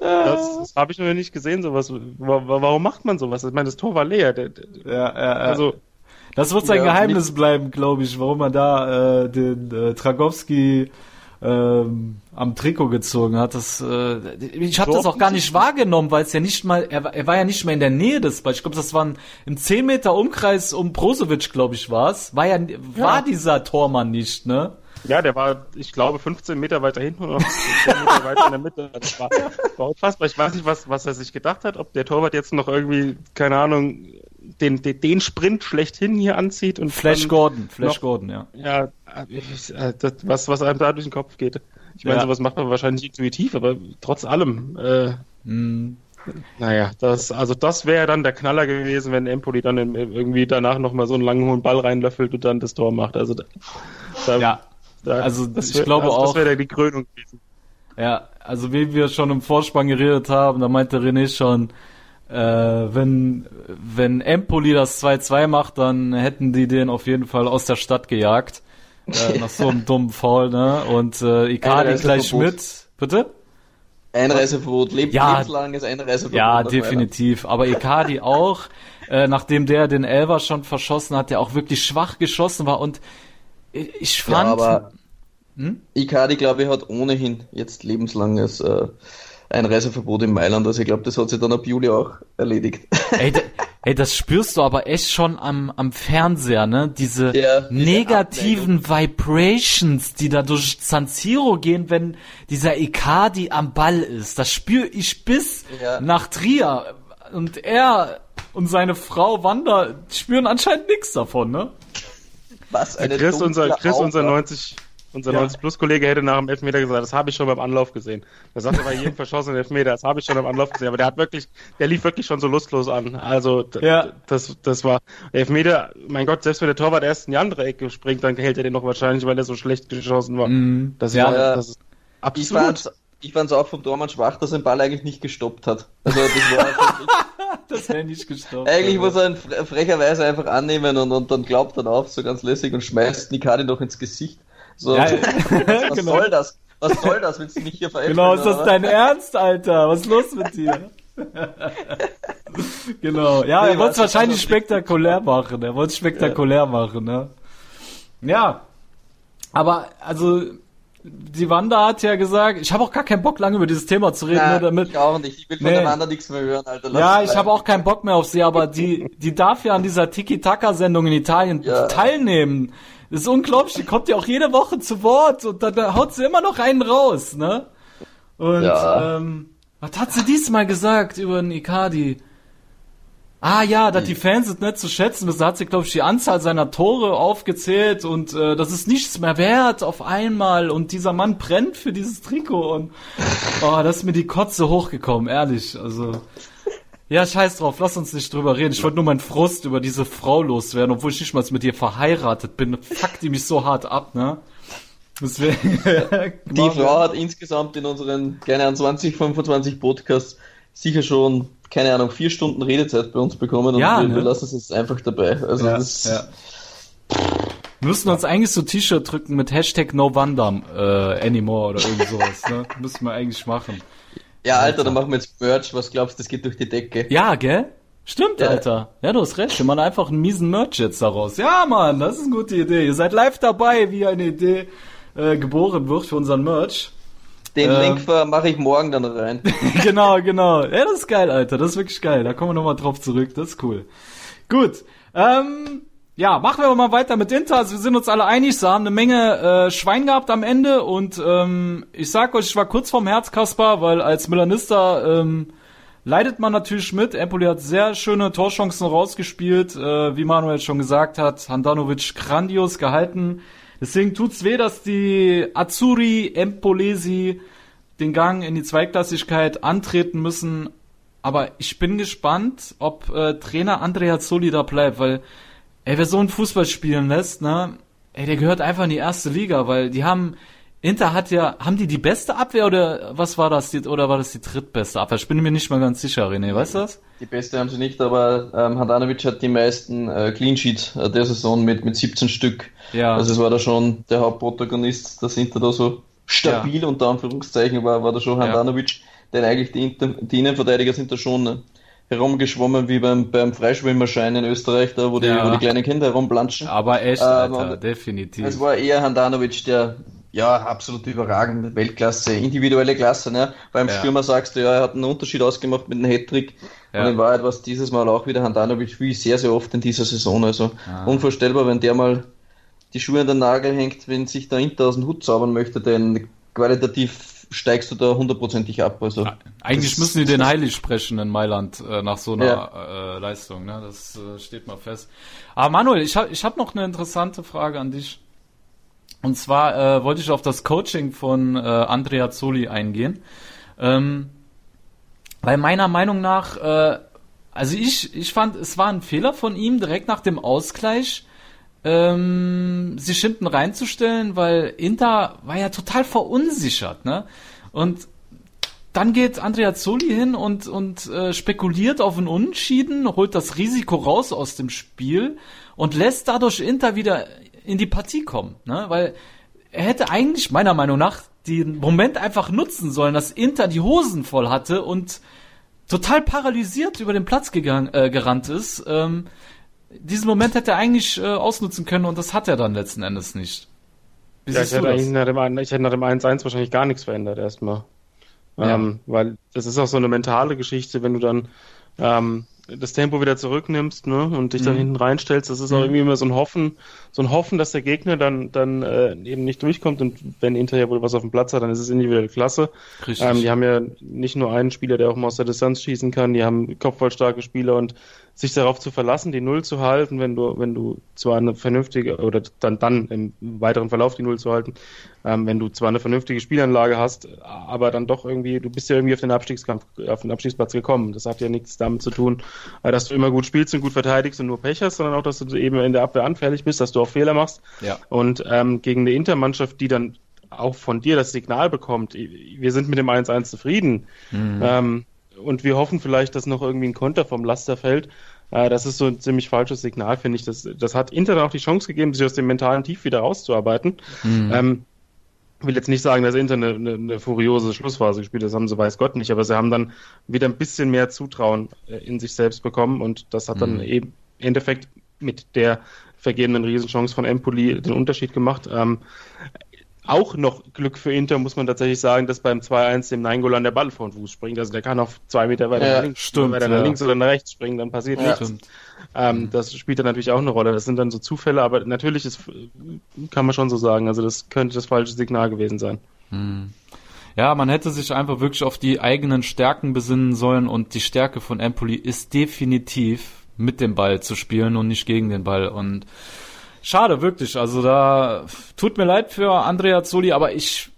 das, das habe ich noch nicht gesehen, sowas. Warum macht man sowas? Ich meine, das Tor war leer. Der, der, ja, ja, ja. Also, das wird sein ja, Geheimnis bleiben, glaube ich, warum man da äh, den äh, Tragowski ähm, am Trikot gezogen hat. Das, äh, ich habe das auch gar nicht wahrgenommen, weil es ja nicht mal, er, er war ja nicht mehr in der Nähe des Balls. Ich glaube, das waren im 10 Meter Umkreis um Brozovic, glaube ich, war's. War ja, war dieser Tormann nicht, ne? Ja, der war, ich glaube, 15 Meter weiter hinten und noch 10 Meter weiter in der Mitte. Das war, war unfassbar. Ich weiß nicht, was, was er sich gedacht hat, ob der Torwart jetzt noch irgendwie, keine Ahnung, den, den, den Sprint schlechthin hier anzieht und Flash Gordon, Flash noch, Gordon, ja. Ja, äh, das, was, was einem da durch den Kopf geht. Ich meine, ja. sowas macht man wahrscheinlich intuitiv, aber trotz allem, äh, mm. naja, das, also das wäre dann der Knaller gewesen, wenn Empoli dann in, irgendwie danach nochmal so einen langen hohen Ball reinlöffelt und dann das Tor macht. Also da, ja, da, also wär, ich glaube also auch. Das wäre die Krönung gewesen. Ja, also wie wir schon im Vorspann geredet haben, da meinte René schon, äh, wenn, wenn Empoli das 2-2 macht, dann hätten die den auf jeden Fall aus der Stadt gejagt. Äh, nach so einem dummen Foul, ne? Und äh, Icardi gleich mit. Bitte? Einreiseverbot, Leb ja, lebenslanges Einreiseverbot. Ja, definitiv. Weiter. Aber Icardi auch, äh, nachdem der den Elver schon verschossen hat, der auch wirklich schwach geschossen war und ich fand. Ja, aber hm? Icardi, glaube ich, hat ohnehin jetzt lebenslanges äh, Einreiseverbot in Mailand. Also ich glaube, das hat sich dann ab Juli auch erledigt. Ey, da, ey, das spürst du aber echt schon am, am Fernseher, ne? Diese ja, negativen Ablenkung. Vibrations, die da durch San Siro gehen, wenn dieser Icardi am Ball ist. Das spüre ich bis ja. nach Trier. Und er und seine Frau Wanda spüren anscheinend nichts davon, ne? Was eine Chris, unser, Chris, unser 90, unser ja. 90-Plus-Kollege hätte nach dem Elfmeter gesagt, das habe ich schon beim Anlauf gesehen. Er sagte bei jedem verschossenen Elfmeter, das habe ich schon beim Anlauf gesehen. Aber der hat wirklich, der lief wirklich schon so lustlos an. Also ja. das, das war Elfmeter, mein Gott, selbst wenn der Torwart erst in die andere Ecke springt, dann hält er den noch wahrscheinlich, weil er so schlecht geschossen war. Mhm. Das, ja, war das ist absolut. Ich fand es auch vom Tormann schwach, dass er den Ball eigentlich nicht gestoppt hat. Also das war das wäre nicht gestoppt. Eigentlich muss er ihn frecherweise einfach annehmen und, und dann glaubt dann auf, so ganz lässig und schmeißt Nikadi noch ins Gesicht. So, ja, was, was genau. soll das? Was soll das? Willst du mich hier veräppeln? Genau, ist das dein Ernst, Alter? Was ist los mit dir? genau. Ja, nee, er wollte es wahrscheinlich spektakulär machen. Er wollte es spektakulär ja. machen, ne? Ja. Aber, also, die Wanda hat ja gesagt, ich habe auch gar keinen Bock, lange über dieses Thema zu reden. Ja, ne, damit, ich auch nicht. Ich will von nee. der Wanda nichts mehr hören, Alter. Lass ja, ich habe auch keinen Bock mehr auf sie, aber die, die darf ja an dieser Tiki-Taka-Sendung in Italien ja. teilnehmen. Das ist unglaublich, die kommt ja auch jede Woche zu Wort und da, haut sie immer noch einen raus, ne? Und ja. ähm, was hat sie diesmal gesagt über den Icardi? Ah ja, dass die Fans es nicht zu schätzen wissen, da hat sie, glaube ich, die Anzahl seiner Tore aufgezählt und äh, das ist nichts mehr wert auf einmal und dieser Mann brennt für dieses Trikot und oh, das ist mir die Kotze hochgekommen, ehrlich. Also ja, scheiß drauf, lass uns nicht drüber reden. Ich wollte nur meinen Frust über diese Frau loswerden, obwohl ich nicht mal mit ihr verheiratet bin. Fuck die mich so hart ab, ne? Deswegen, die Frau hat insgesamt in unseren, keine Ahnung, 20, 25 Podcasts sicher schon, keine Ahnung, vier Stunden Redezeit bei uns bekommen und ja, wir, ne? wir lassen es jetzt einfach dabei. Also ja, das, ja. Wir müssen uns eigentlich so T-Shirt drücken mit Hashtag No äh, anymore oder irgend sowas, ne? Müssen wir eigentlich machen. Ja, Alter, dann machen wir jetzt Merch. Was glaubst du, das geht durch die Decke? Ja, gell? Stimmt, ja. Alter. Ja, du hast recht. Wir machen einfach einen miesen Merch jetzt daraus. Ja, Mann, das ist eine gute Idee. Ihr seid live dabei, wie eine Idee äh, geboren wird für unseren Merch. Den ähm, Link mache ich morgen dann rein. genau, genau. Ja, das ist geil, Alter. Das ist wirklich geil. Da kommen wir nochmal drauf zurück. Das ist cool. Gut. Ähm, ja, machen wir mal weiter mit Inter. Also wir sind uns alle einig, sie haben eine Menge äh, Schwein gehabt am Ende und ähm, ich sag euch, ich war kurz vorm Herz, Kaspar, weil als Milanista ähm, leidet man natürlich mit. Empoli hat sehr schöne Torchancen rausgespielt, äh, wie Manuel schon gesagt hat. Handanovic grandios gehalten. Deswegen tut's weh, dass die Azzurri Empolesi den Gang in die Zweiklassigkeit antreten müssen. Aber ich bin gespannt, ob äh, Trainer Andrea Zoli da bleibt, weil ey, wer so einen Fußball spielen lässt, ne, ey, der gehört einfach in die erste Liga, weil die haben, Inter hat ja, haben die die beste Abwehr oder was war das, die, oder war das die drittbeste Abwehr? Ich bin mir nicht mal ganz sicher, René, weißt du das? Die beste haben sie nicht, aber ähm, Handanovic hat die meisten äh, Clean Sheets äh, der Saison mit, mit 17 Stück. Ja. Also es war da schon der Hauptprotagonist, dass Inter da so stabil ja. unter Anführungszeichen war, war da schon Handanovic, ja. denn eigentlich die, Inter, die Innenverteidiger sind da schon ne, herumgeschwommen wie beim, beim Freischwimmerschein in Österreich, da wo die, ja. wo die kleinen Kinder herumplanschen. Aber echt, Alter, ähm, definitiv. Es war eher Handanovic, der ja, absolut überragend, Weltklasse, individuelle Klasse, ne? Beim ja. Stürmer sagst du, ja, er hat einen Unterschied ausgemacht mit dem Hattrick. Ja. Und in Wahrheit war es dieses Mal auch wieder Handanovic, wie sehr, sehr oft in dieser Saison. Also ah. unvorstellbar, wenn der mal die Schuhe an den Nagel hängt, wenn sich der Inter aus dem Hut zaubern möchte, denn qualitativ steigst du da hundertprozentig ab. Also Eigentlich müssen die den heilig sprechen in Mailand äh, nach so einer ja. äh, Leistung. Ne? Das äh, steht mal fest. Aber Manuel, ich habe ich hab noch eine interessante Frage an dich. Und zwar äh, wollte ich auf das Coaching von äh, Andrea Zoli eingehen. Ähm, weil meiner Meinung nach, äh, also ich, ich fand, es war ein Fehler von ihm, direkt nach dem Ausgleich ähm, sich hinten reinzustellen, weil Inter war ja total verunsichert, ne? Und dann geht Andrea Zoli hin und, und äh, spekuliert auf einen Unentschieden, holt das Risiko raus aus dem Spiel und lässt dadurch Inter wieder in die Partie kommen, ne? Weil er hätte eigentlich meiner Meinung nach den Moment einfach nutzen sollen, dass Inter die Hosen voll hatte und total paralysiert über den Platz gegangen, äh, gerannt ist. Ähm, diesen Moment hätte er eigentlich äh, ausnutzen können und das hat er dann letzten Endes nicht. Wie ja, ich hätte, nach dem, ich hätte nach dem 1-1 wahrscheinlich gar nichts verändert erstmal. Ja. Ähm, weil das ist auch so eine mentale Geschichte, wenn du dann ähm, das Tempo wieder zurücknimmst ne, und dich dann mhm. hinten reinstellst, das ist auch mhm. irgendwie immer so ein Hoffen, so ein Hoffen, dass der Gegner dann, dann äh, eben nicht durchkommt und wenn Inter ja wohl was auf dem Platz hat, dann ist es individuell klasse. Ähm, die haben ja nicht nur einen Spieler, der auch mal aus der Distanz schießen kann, die haben kopfballstarke Spieler und sich darauf zu verlassen, die Null zu halten, wenn du, wenn du zwar eine vernünftige, oder dann, dann im weiteren Verlauf die Null zu halten, ähm, wenn du zwar eine vernünftige Spielanlage hast, aber dann doch irgendwie, du bist ja irgendwie auf den Abstiegskampf, auf den Abstiegsplatz gekommen. Das hat ja nichts damit zu tun, äh, dass du immer gut spielst und gut verteidigst und nur Pech hast, sondern auch, dass du eben in der Abwehr anfällig bist, dass du auch Fehler machst. Ja. Und ähm, gegen eine Intermannschaft, die dann auch von dir das Signal bekommt, wir sind mit dem 1-1 zufrieden. Mhm. Ähm, und wir hoffen vielleicht, dass noch irgendwie ein Konter vom Laster fällt. Äh, das ist so ein ziemlich falsches Signal, finde ich. Das, das hat Inter auch die Chance gegeben, sich aus dem mentalen Tief wieder rauszuarbeiten. Mhm. Ähm, will jetzt nicht sagen, dass Inter eine, eine, eine furiose Schlussphase gespielt hat, das haben sie weiß Gott nicht, aber sie haben dann wieder ein bisschen mehr Zutrauen äh, in sich selbst bekommen und das hat dann mhm. eben im Endeffekt mit der vergebenen Riesenchance von Empoli den Unterschied gemacht. Ähm, auch noch Glück für Inter, muss man tatsächlich sagen, dass beim 2-1 dem Nainggolan der Ball vor den Fuß springt. Also der kann auf zwei Meter weiter ja, nach links, stimmt, weiter ja. nach links oder nach rechts springen, dann passiert ja, nichts. Ähm, das spielt dann natürlich auch eine Rolle. Das sind dann so Zufälle, aber natürlich ist, kann man schon so sagen. Also das könnte das falsche Signal gewesen sein. Hm. Ja, man hätte sich einfach wirklich auf die eigenen Stärken besinnen sollen und die Stärke von Empoli ist definitiv mit dem Ball zu spielen und nicht gegen den Ball und Schade, wirklich. Also da tut mir leid für Andrea Zoli, aber ich,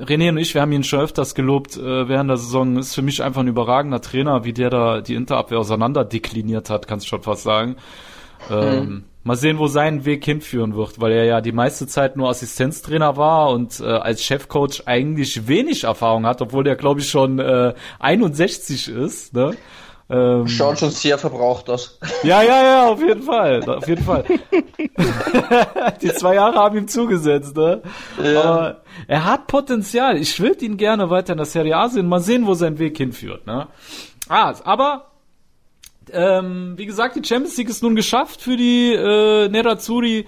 René und ich, wir haben ihn schon öfters gelobt äh, während der Saison. Ist für mich einfach ein überragender Trainer, wie der da die Interabwehr auseinander dekliniert hat, kannst du schon fast sagen. Ähm, mhm. Mal sehen, wo sein Weg hinführen wird, weil er ja die meiste Zeit nur Assistenztrainer war und äh, als Chefcoach eigentlich wenig Erfahrung hat, obwohl der, glaube ich, schon äh, 61 ist. Ne? Ähm, Schaut schon sehr verbraucht aus. Ja, ja, ja, auf jeden Fall. Auf jeden Fall. die zwei Jahre haben ihm zugesetzt, ne? Ja. Aber er hat Potenzial. Ich würde ihn gerne weiter in der Serie A sehen. Mal sehen, wo sein Weg hinführt, ne? Ah, aber ähm, wie gesagt, die Champions League ist nun geschafft für die äh, Nerazzurri.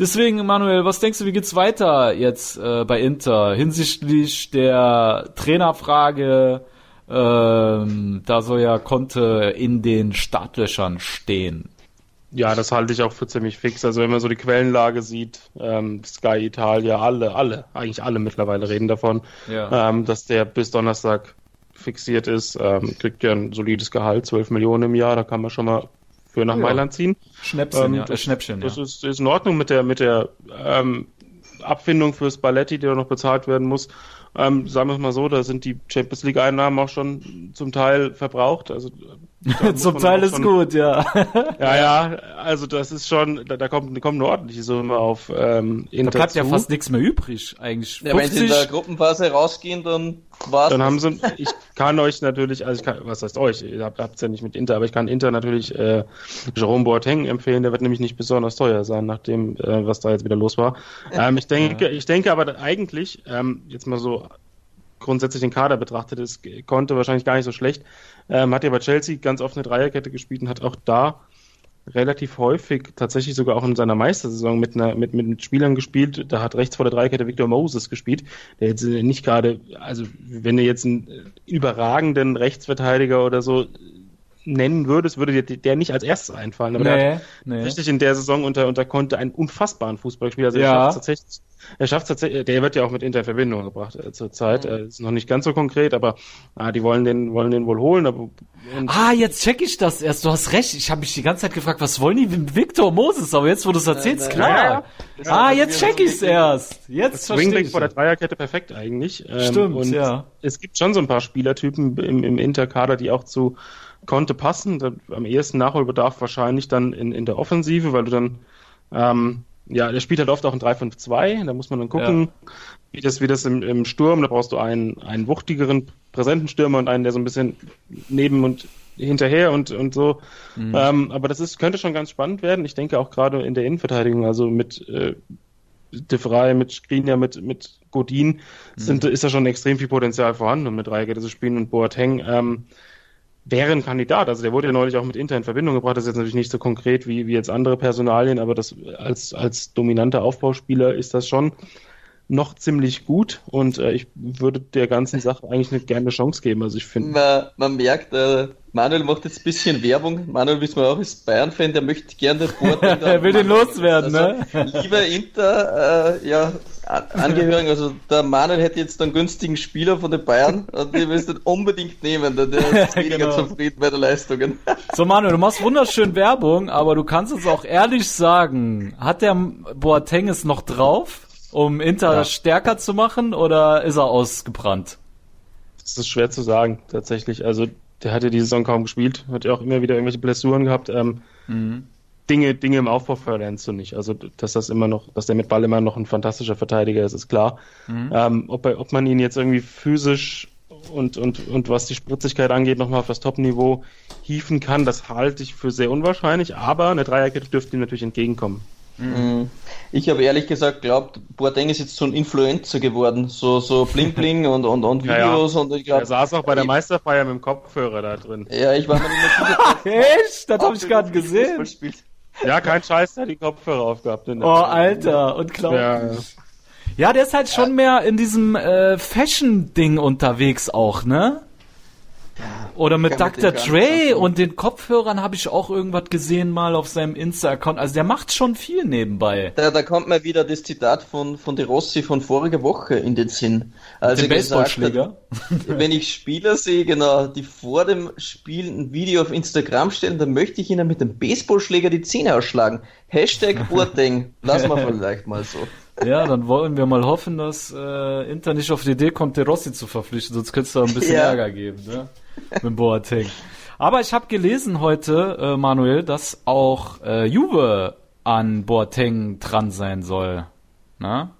Deswegen, Manuel, was denkst du, wie geht's weiter jetzt äh, bei Inter hinsichtlich der Trainerfrage? Ähm, da soll ja Conte in den Startlöchern stehen. Ja, das halte ich auch für ziemlich fix. Also wenn man so die Quellenlage sieht, ähm, Sky Italia, alle, alle, eigentlich alle mittlerweile reden davon, ja. ähm, dass der bis Donnerstag fixiert ist, ähm, kriegt ja ein solides Gehalt, 12 Millionen im Jahr, da kann man schon mal für nach ja. Mailand ziehen. Schnäppchen, ähm, ja. Das, Schnäppchen, das ist, ist in Ordnung mit der, mit der ähm, Abfindung fürs Balletti, der noch bezahlt werden muss. Ähm, sagen wir es mal so, da sind die Champions League Einnahmen auch schon zum Teil verbraucht. Also zum Teil ist schon, gut, ja. ja, ja, also das ist schon, da, da kommt, da kommt eine ordentliche Summe auf ähm, Inter Da bleibt ja fast nichts mehr übrig, eigentlich. Ja, wenn sie in der Gruppenphase rausgehen, dann war's. Dann haben sie, ich kann euch natürlich, also ich kann, was heißt euch, ihr habt es ja nicht mit Inter, aber ich kann Inter natürlich äh, Jerome Boateng empfehlen, der wird nämlich nicht besonders teuer sein, nachdem, äh, was da jetzt wieder los war. Ähm, ich denke, ja. ich denke aber eigentlich, ähm, jetzt mal so grundsätzlich den Kader betrachtet ist, konnte wahrscheinlich gar nicht so schlecht. Ähm, hat ja bei Chelsea ganz oft eine Dreierkette gespielt und hat auch da relativ häufig, tatsächlich sogar auch in seiner Meistersaison mit, einer, mit, mit Spielern gespielt. Da hat rechts vor der Dreierkette Victor Moses gespielt, der jetzt nicht gerade, also wenn er jetzt einen überragenden Rechtsverteidiger oder so nennen würdest, würde dir der nicht als erstes einfallen. Aber nee, der hat nee. richtig in der Saison unter, unter Conte einen unfassbaren Fußballspieler. Also ja. er schafft tatsächlich, er schafft tatsächlich, der wird ja auch mit Inter in Verbindung gebracht äh, zurzeit. Mhm. Äh, ist noch nicht ganz so konkret, aber ah, die wollen den, wollen den wohl holen. Aber, ah, jetzt check ich das erst. Du hast recht. Ich habe mich die ganze Zeit gefragt, was wollen die mit Victor Moses? Aber jetzt, wo du es erzählst, äh, klar. Ja, ah, jetzt check ich es erst. Jetzt das Wingback vor der Dreierkette perfekt eigentlich. Ähm, Stimmt, und ja. Es gibt schon so ein paar Spielertypen im, im Interkader, die auch zu konnte passen. Am ehesten Nachholbedarf wahrscheinlich dann in, in der Offensive, weil du dann, ähm, ja, der spielt halt oft auch ein 3-5-2, da muss man dann gucken, ja. wie das, wie das im, im Sturm, da brauchst du einen, einen wuchtigeren, präsenten Stürmer und einen, der so ein bisschen neben und hinterher und, und so. Mhm. Ähm, aber das ist, könnte schon ganz spannend werden. Ich denke auch gerade in der Innenverteidigung, also mit äh, De Vrij, mit Skriniar, mit, mit Godin, sind, mhm. ist da schon extrem viel Potenzial vorhanden, um mit Dreierkette zu spielen und Boateng. Ähm, wäre ein Kandidat. Also der wurde ja neulich auch mit Inter in Verbindung gebracht. Das ist jetzt natürlich nicht so konkret wie, wie jetzt andere Personalien, aber das als, als dominanter Aufbauspieler ist das schon noch ziemlich gut und äh, ich würde der ganzen Sache eigentlich eine gerne Chance geben. Also ich finde. Man, man merkt, äh, Manuel macht jetzt ein bisschen Werbung. Manuel, wissen wir auch, ist Bayern-Fan, der möchte gerne den Board. er will den loswerden, also, ne? Lieber Inter, äh, ja, Angehörigen, also der Manuel hätte jetzt einen günstigen Spieler von den Bayern und die willst du unbedingt nehmen, der ist weniger genau. zufrieden bei der Leistungen. so Manuel, du machst wunderschön Werbung, aber du kannst uns auch ehrlich sagen, hat der Boateng es noch drauf? Um Inter ja. stärker zu machen oder ist er ausgebrannt? Das ist schwer zu sagen, tatsächlich. Also, der hat ja die Saison kaum gespielt, hat ja auch immer wieder irgendwelche Blessuren gehabt. Ähm, mhm. Dinge, Dinge im Aufbau verlernst du nicht. Also, dass das immer noch, dass der mit Ball immer noch ein fantastischer Verteidiger ist, ist klar. Mhm. Ähm, ob, er, ob man ihn jetzt irgendwie physisch und, und, und was die Spritzigkeit angeht, nochmal auf das Top-Niveau hieven kann, das halte ich für sehr unwahrscheinlich, aber eine Dreierkette dürfte ihm natürlich entgegenkommen. Mhm. Ich habe ehrlich gesagt glaubt, Boateng ist jetzt so ein Influencer geworden, so so Bling Bling und und, und Videos ja, ja. und ich glaube. Er saß auch bei der Meisterfeier mit dem Kopfhörer da drin. Ja, ich war mir nicht sicher. Echt? Das habe ich gerade gesehen. Ja, kein Scheiß, der hat die Kopfhörer aufgehabt. oh, Alter, und klar. Ja. ja, der ist halt schon mehr in diesem äh, Fashion-Ding unterwegs auch, ne? Oder mit Dr. Dre und den Kopfhörern habe ich auch irgendwas gesehen mal auf seinem Insta-Account. Also der macht schon viel nebenbei. Da, da kommt mir wieder das Zitat von, von De Rossi von voriger Woche in den Sinn. Also den Baseballschläger? wenn ich Spieler sehe, genau, die vor dem Spiel ein Video auf Instagram stellen, dann möchte ich ihnen mit dem Baseballschläger die Zähne ausschlagen. Hashtag Boateng. Lass mal vielleicht mal so. Ja, dann wollen wir mal hoffen, dass äh, Inter nicht auf die Idee kommt, De Rossi zu verpflichten, sonst könnte es da ein bisschen ja. Ärger geben. Ne? mit Boateng. Aber ich habe gelesen heute, äh, Manuel, dass auch äh, Juve an Boateng dran sein soll. Na?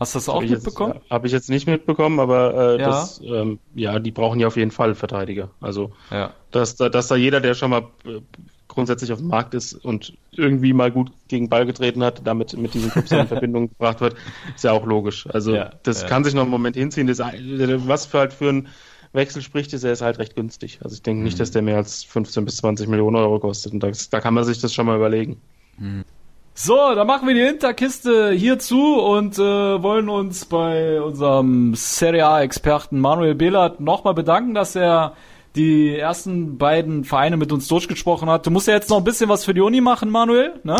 Hast du das auch Hab mitbekommen? Habe ich jetzt nicht mitbekommen, aber äh, Ja. das, ähm, ja, die brauchen ja auf jeden Fall Verteidiger. Also, Ja. dass da, dass da jeder, der schon mal äh, grundsätzlich auf dem Markt ist und irgendwie mal gut gegen Ball getreten hat, damit mit diesen Clubs in Verbindung gebracht wird, ist ja auch logisch. Also, Ja, das ja. kann sich noch einen Moment hinziehen. Das, was für halt für einen Wechsel spricht, ist er ist halt recht günstig. Also, ich denke Mhm. nicht, dass der mehr als 15 bis 20 Millionen Euro kostet. Und das, da kann man sich das schon mal überlegen. So, dann machen wir die Hinterkiste hier zu und äh, wollen uns bei unserem Serie A-Experten Manuel Behlert nochmal bedanken, dass er die ersten beiden Vereine mit uns durchgesprochen hat. Du musst ja jetzt noch ein bisschen was für die Uni machen, Manuel, ne?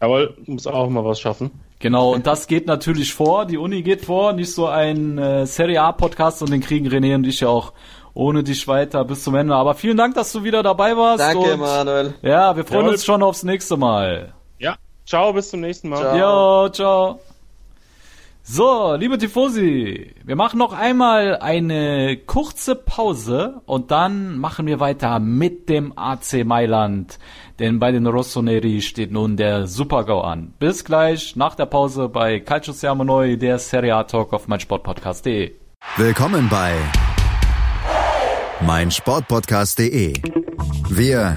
Jawohl, muss auch mal was schaffen. Genau, und das geht natürlich vor. Die Uni geht vor, nicht so ein äh, Serie A-Podcast und den kriegen René und ich ja auch ohne dich weiter bis zum Ende. Aber vielen Dank, dass du wieder dabei warst. Danke, und, Manuel. Ja, wir freuen Jawohl. uns schon aufs nächste Mal. Ja, ciao, bis zum nächsten Mal. Ciao. Jo, ciao. So, liebe Tifosi, wir machen noch einmal eine kurze Pause und dann machen wir weiter mit dem AC Mailand. Denn bei den Rossoneri steht nun der Supergau an. Bis gleich nach der Pause bei Calcio Siamo Noi, der Serie A Talk auf meinsportpodcast.de. Willkommen bei meinsportpodcast.de. Wir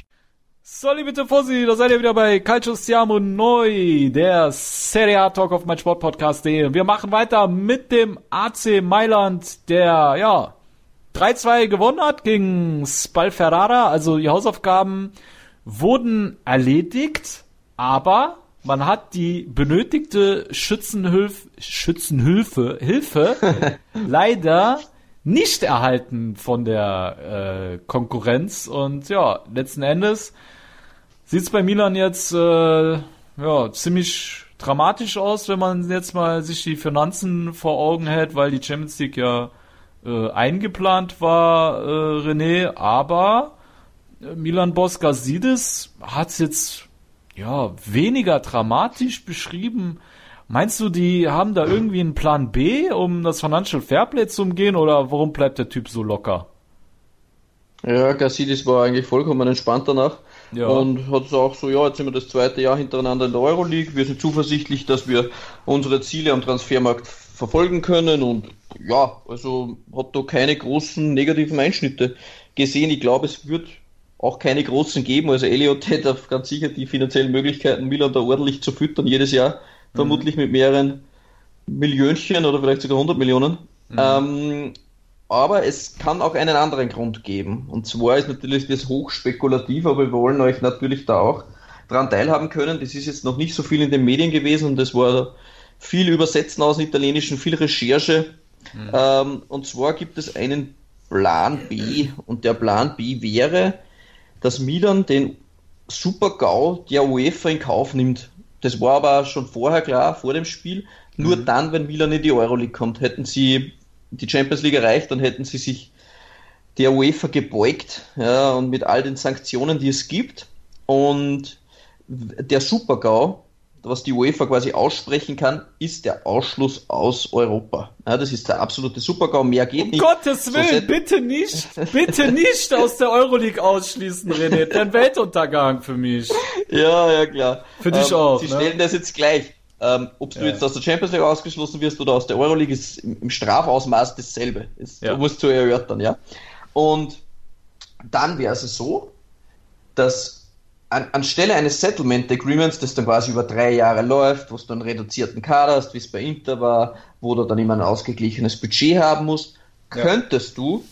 So, liebe Tifosi, da seid ihr wieder bei Calcio Siamo Noi, der Serie A Talk auf meinsportpodcast.de. Wir machen weiter mit dem AC Mailand, der, ja, 3-2 gewonnen hat gegen Spal Ferrara. Also die Hausaufgaben wurden erledigt, aber man hat die benötigte Schützenhilfe, Schützenhilfe, Hilfe leider nicht erhalten von der äh, Konkurrenz. Und ja, letzten Endes sieht's bei Milan jetzt äh, ja, ziemlich dramatisch aus, wenn man jetzt mal sich die Finanzen vor Augen hält, weil die Champions League ja äh, eingeplant war, äh, René, aber äh, Milan-Boss Gazidis hat's jetzt ja weniger dramatisch beschrieben. Meinst du, die haben da irgendwie einen Plan B, um das Financial Fairplay zu umgehen, oder warum bleibt der Typ so locker? Ja, Gassidis war eigentlich vollkommen entspannt danach. Ja. Und hat so auch so, ja, jetzt sind wir das zweite Jahr hintereinander in der Euroleague. Wir sind zuversichtlich, dass wir unsere Ziele am Transfermarkt verfolgen können. Und ja, also hat da keine großen negativen Einschnitte gesehen. Ich glaube, es wird auch keine großen geben. Also Elliot hätte ganz sicher die finanziellen Möglichkeiten, Milan da ordentlich zu füttern jedes Jahr. Vermutlich mit mehreren Millionchen oder vielleicht sogar 100 Millionen. Ähm, aber es kann auch einen anderen Grund geben. Und zwar ist natürlich das hochspekulativ, aber wir wollen euch natürlich da auch dran teilhaben können. Das ist jetzt noch nicht so viel in den Medien gewesen und das war viel Übersetzen aus dem Italienischen, viel Recherche. Ähm, und zwar gibt es einen Plan B und der Plan B wäre, dass Milan den Super-GAU der UEFA in Kauf nimmt. Das war aber schon vorher klar, vor dem Spiel. Nur dann, wenn Milan in die Euroleague kommt, hätten sie die Champions League erreicht, dann hätten sie sich der UEFA gebeugt ja, und mit all den Sanktionen, die es gibt. Und der Super-GAU, was die UEFA quasi aussprechen kann, ist der Ausschluss aus Europa. Ja, das ist der absolute Super-GAU, mehr geht Um nicht. Gottes So Willen, set- bitte nicht, bitte nicht aus der Euroleague ausschließen, René. Der Weltuntergang für mich. Ja, ja, klar. Für dich ähm, auch, Sie ne? stellen das jetzt gleich. Ähm, ob du Ja. jetzt aus der Champions League ausgeschlossen wirst oder aus der Euroleague, ist im, Strafausmaß dasselbe. Ist Ja. ja. musst zu erörtern, ja. Und dann wäre es so, dass an, anstelle eines Settlement Agreements, das dann quasi über drei Jahre läuft, wo du einen reduzierten Kader hast, wie es bei Inter war, wo du dann immer ein ausgeglichenes Budget haben musst, Ja. könntest du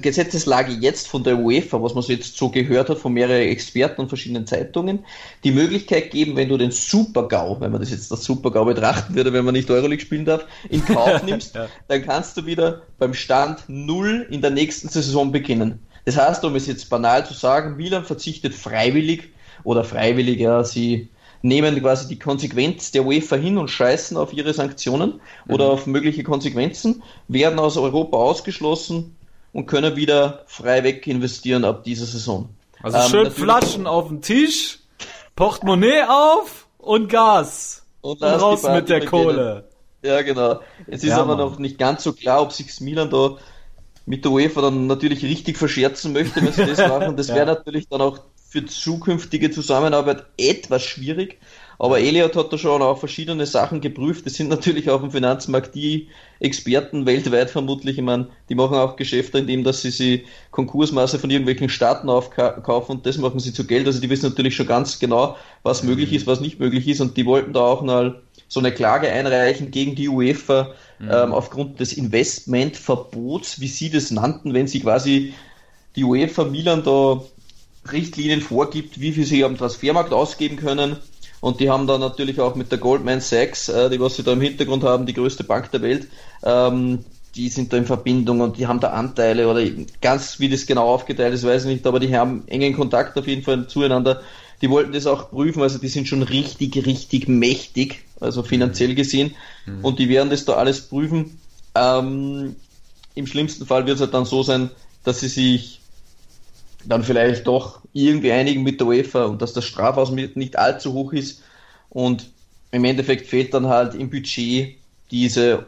Gesetzeslage jetzt von der UEFA, was man so jetzt so gehört hat von mehreren Experten und verschiedenen Zeitungen, die Möglichkeit geben, wenn du den Super-GAU, wenn man das jetzt als Super-GAU betrachten würde, wenn man nicht Euroleague spielen darf, in Kauf nimmst, Ja. dann kannst du wieder beim Stand Null in der nächsten Saison beginnen. Das heißt, um es jetzt banal zu sagen, Milan verzichtet freiwillig oder freiwillig, ja, sie nehmen quasi die Konsequenz der UEFA hin und scheißen auf ihre Sanktionen mhm. oder auf mögliche Konsequenzen, werden aus Europa ausgeschlossen und können wieder frei weg investieren ab dieser Saison. Also ähm, schön Flaschen auf den Tisch, Portemonnaie auf und Gas. Und, und raus mit der Kohle. Ja, genau. Es ist ja, aber Mann. noch nicht ganz so klar, ob sich Milan da mit der UEFA dann natürlich richtig verscherzen möchte, wenn sie das machen. Das ja. wäre natürlich dann auch für zukünftige Zusammenarbeit etwas schwierig. Aber Elliot hat da schon auch verschiedene Sachen geprüft. Das sind natürlich auf dem Finanzmarkt die Experten weltweit vermutlich. Ich meine, die machen auch Geschäfte, indem dass sie sie Konkursmasse von irgendwelchen Staaten aufkaufen und das machen sie zu Geld. Also die wissen natürlich schon ganz genau, was möglich ist, was nicht möglich ist. Und die wollten da auch mal so eine Klage einreichen gegen die UEFA mhm. ähm, aufgrund des Investmentverbots, wie sie das nannten, wenn sie quasi die UEFA Milan da Richtlinien vorgibt, wie viel sie am Transfermarkt ausgeben können und die haben da natürlich auch mit der Goldman Sachs, äh, die was sie da im Hintergrund haben, die größte Bank der Welt, ähm, die sind da in Verbindung und die haben da Anteile oder ganz wie das genau aufgeteilt ist, weiß ich nicht, aber die haben engen Kontakt auf jeden Fall zueinander. Die wollten das auch prüfen, also die sind schon richtig, richtig mächtig, also finanziell gesehen, mhm. und die werden das da alles prüfen. Ähm, Im schlimmsten Fall wird es halt dann so sein, dass sie sich dann vielleicht doch irgendwie einigen mit der UEFA und dass das Strafaus nicht allzu hoch ist. Und im Endeffekt fehlt dann halt im Budget diese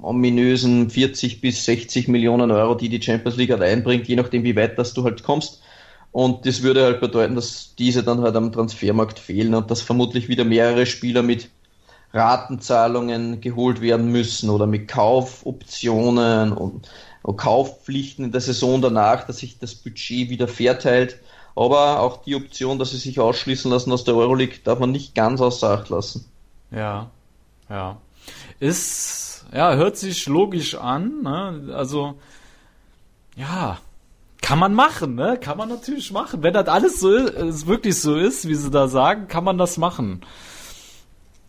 ominösen 40 bis 60 Millionen Euro, die die Champions League halt einbringt, je nachdem, wie weit dass du halt kommst. Und das würde halt bedeuten, dass diese dann halt am Transfermarkt fehlen und dass vermutlich wieder mehrere Spieler mit Ratenzahlungen geholt werden müssen oder mit Kaufoptionen und Kaufpflichten in der Saison danach, dass sich das Budget wieder verteilt. Aber auch die Option, dass sie sich ausschließen lassen aus der Euroleague, darf man nicht ganz außer Acht lassen. Ja, ja. Ist, ja, hört sich logisch an, ne? Also, ja, kann man machen, ne? Kann man natürlich machen. Wenn das alles so ist, wirklich so ist, wie sie da sagen, kann man das machen.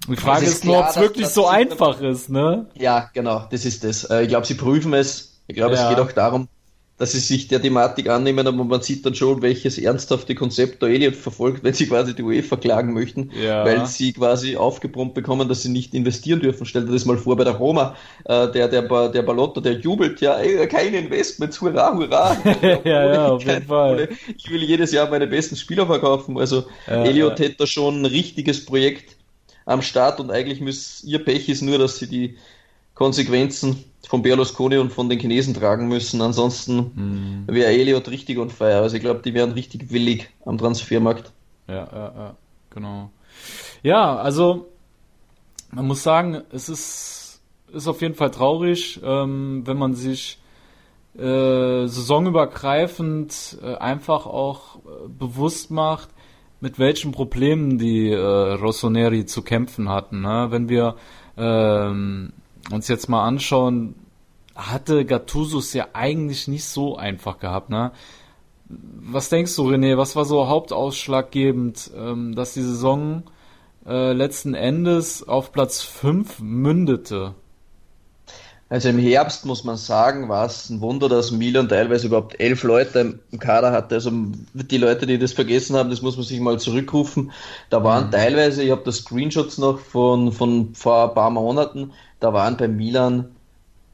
Die Frage ist, ist, nur, ob es wirklich so einfach ist, ne? Ja, genau, das ist das. Äh, ich glaube, sie prüfen es ich glaube, ja. es geht auch darum, dass sie sich der Thematik annehmen, aber man sieht dann schon, welches ernsthafte Konzept da Elliot verfolgt, wenn sie quasi die UEFA klagen möchten, ja. weil sie quasi aufgebrummt bekommen, dass sie nicht investieren dürfen. Stell dir das mal vor bei der Roma, äh, der, der, der Balotto, der jubelt, ja, ey, keine Investments, hurra, hurra. ja, ja, auf jeden Fall. Ich will jedes Jahr meine besten Spieler verkaufen. Also ja, Elliot ja. hätte da schon ein richtiges Projekt am Start und eigentlich muss ihr Pech ist nur, dass sie die Konsequenzen von Berlusconi und von den Chinesen tragen müssen. Ansonsten mhm. wäre Elliot richtig on fire. Also ich glaube, die wären richtig willig am Transfermarkt. Ja, ja, ja, genau. Ja, also man muss sagen, es ist, ist auf jeden Fall traurig, ähm, wenn man sich äh, saisonübergreifend äh, einfach auch äh, bewusst macht, mit welchen Problemen die äh, Rossoneri zu kämpfen hatten. Ne? Wenn wir ähm, uns jetzt mal anschauen, hatte Gattuso es ja eigentlich nicht so einfach gehabt, ne? Was denkst du, René? Was war so hauptausschlaggebend, ähm, dass die Saison äh, letzten Endes auf Platz 5 mündete? Also im Herbst muss man sagen, war es ein Wunder, dass Milan teilweise überhaupt elf Leute im Kader hatte. Also die Leute, die das vergessen haben, das muss man sich mal zurückrufen. Da waren mhm. teilweise, ich habe das Screenshots noch von, von vor ein paar Monaten, da waren bei Milan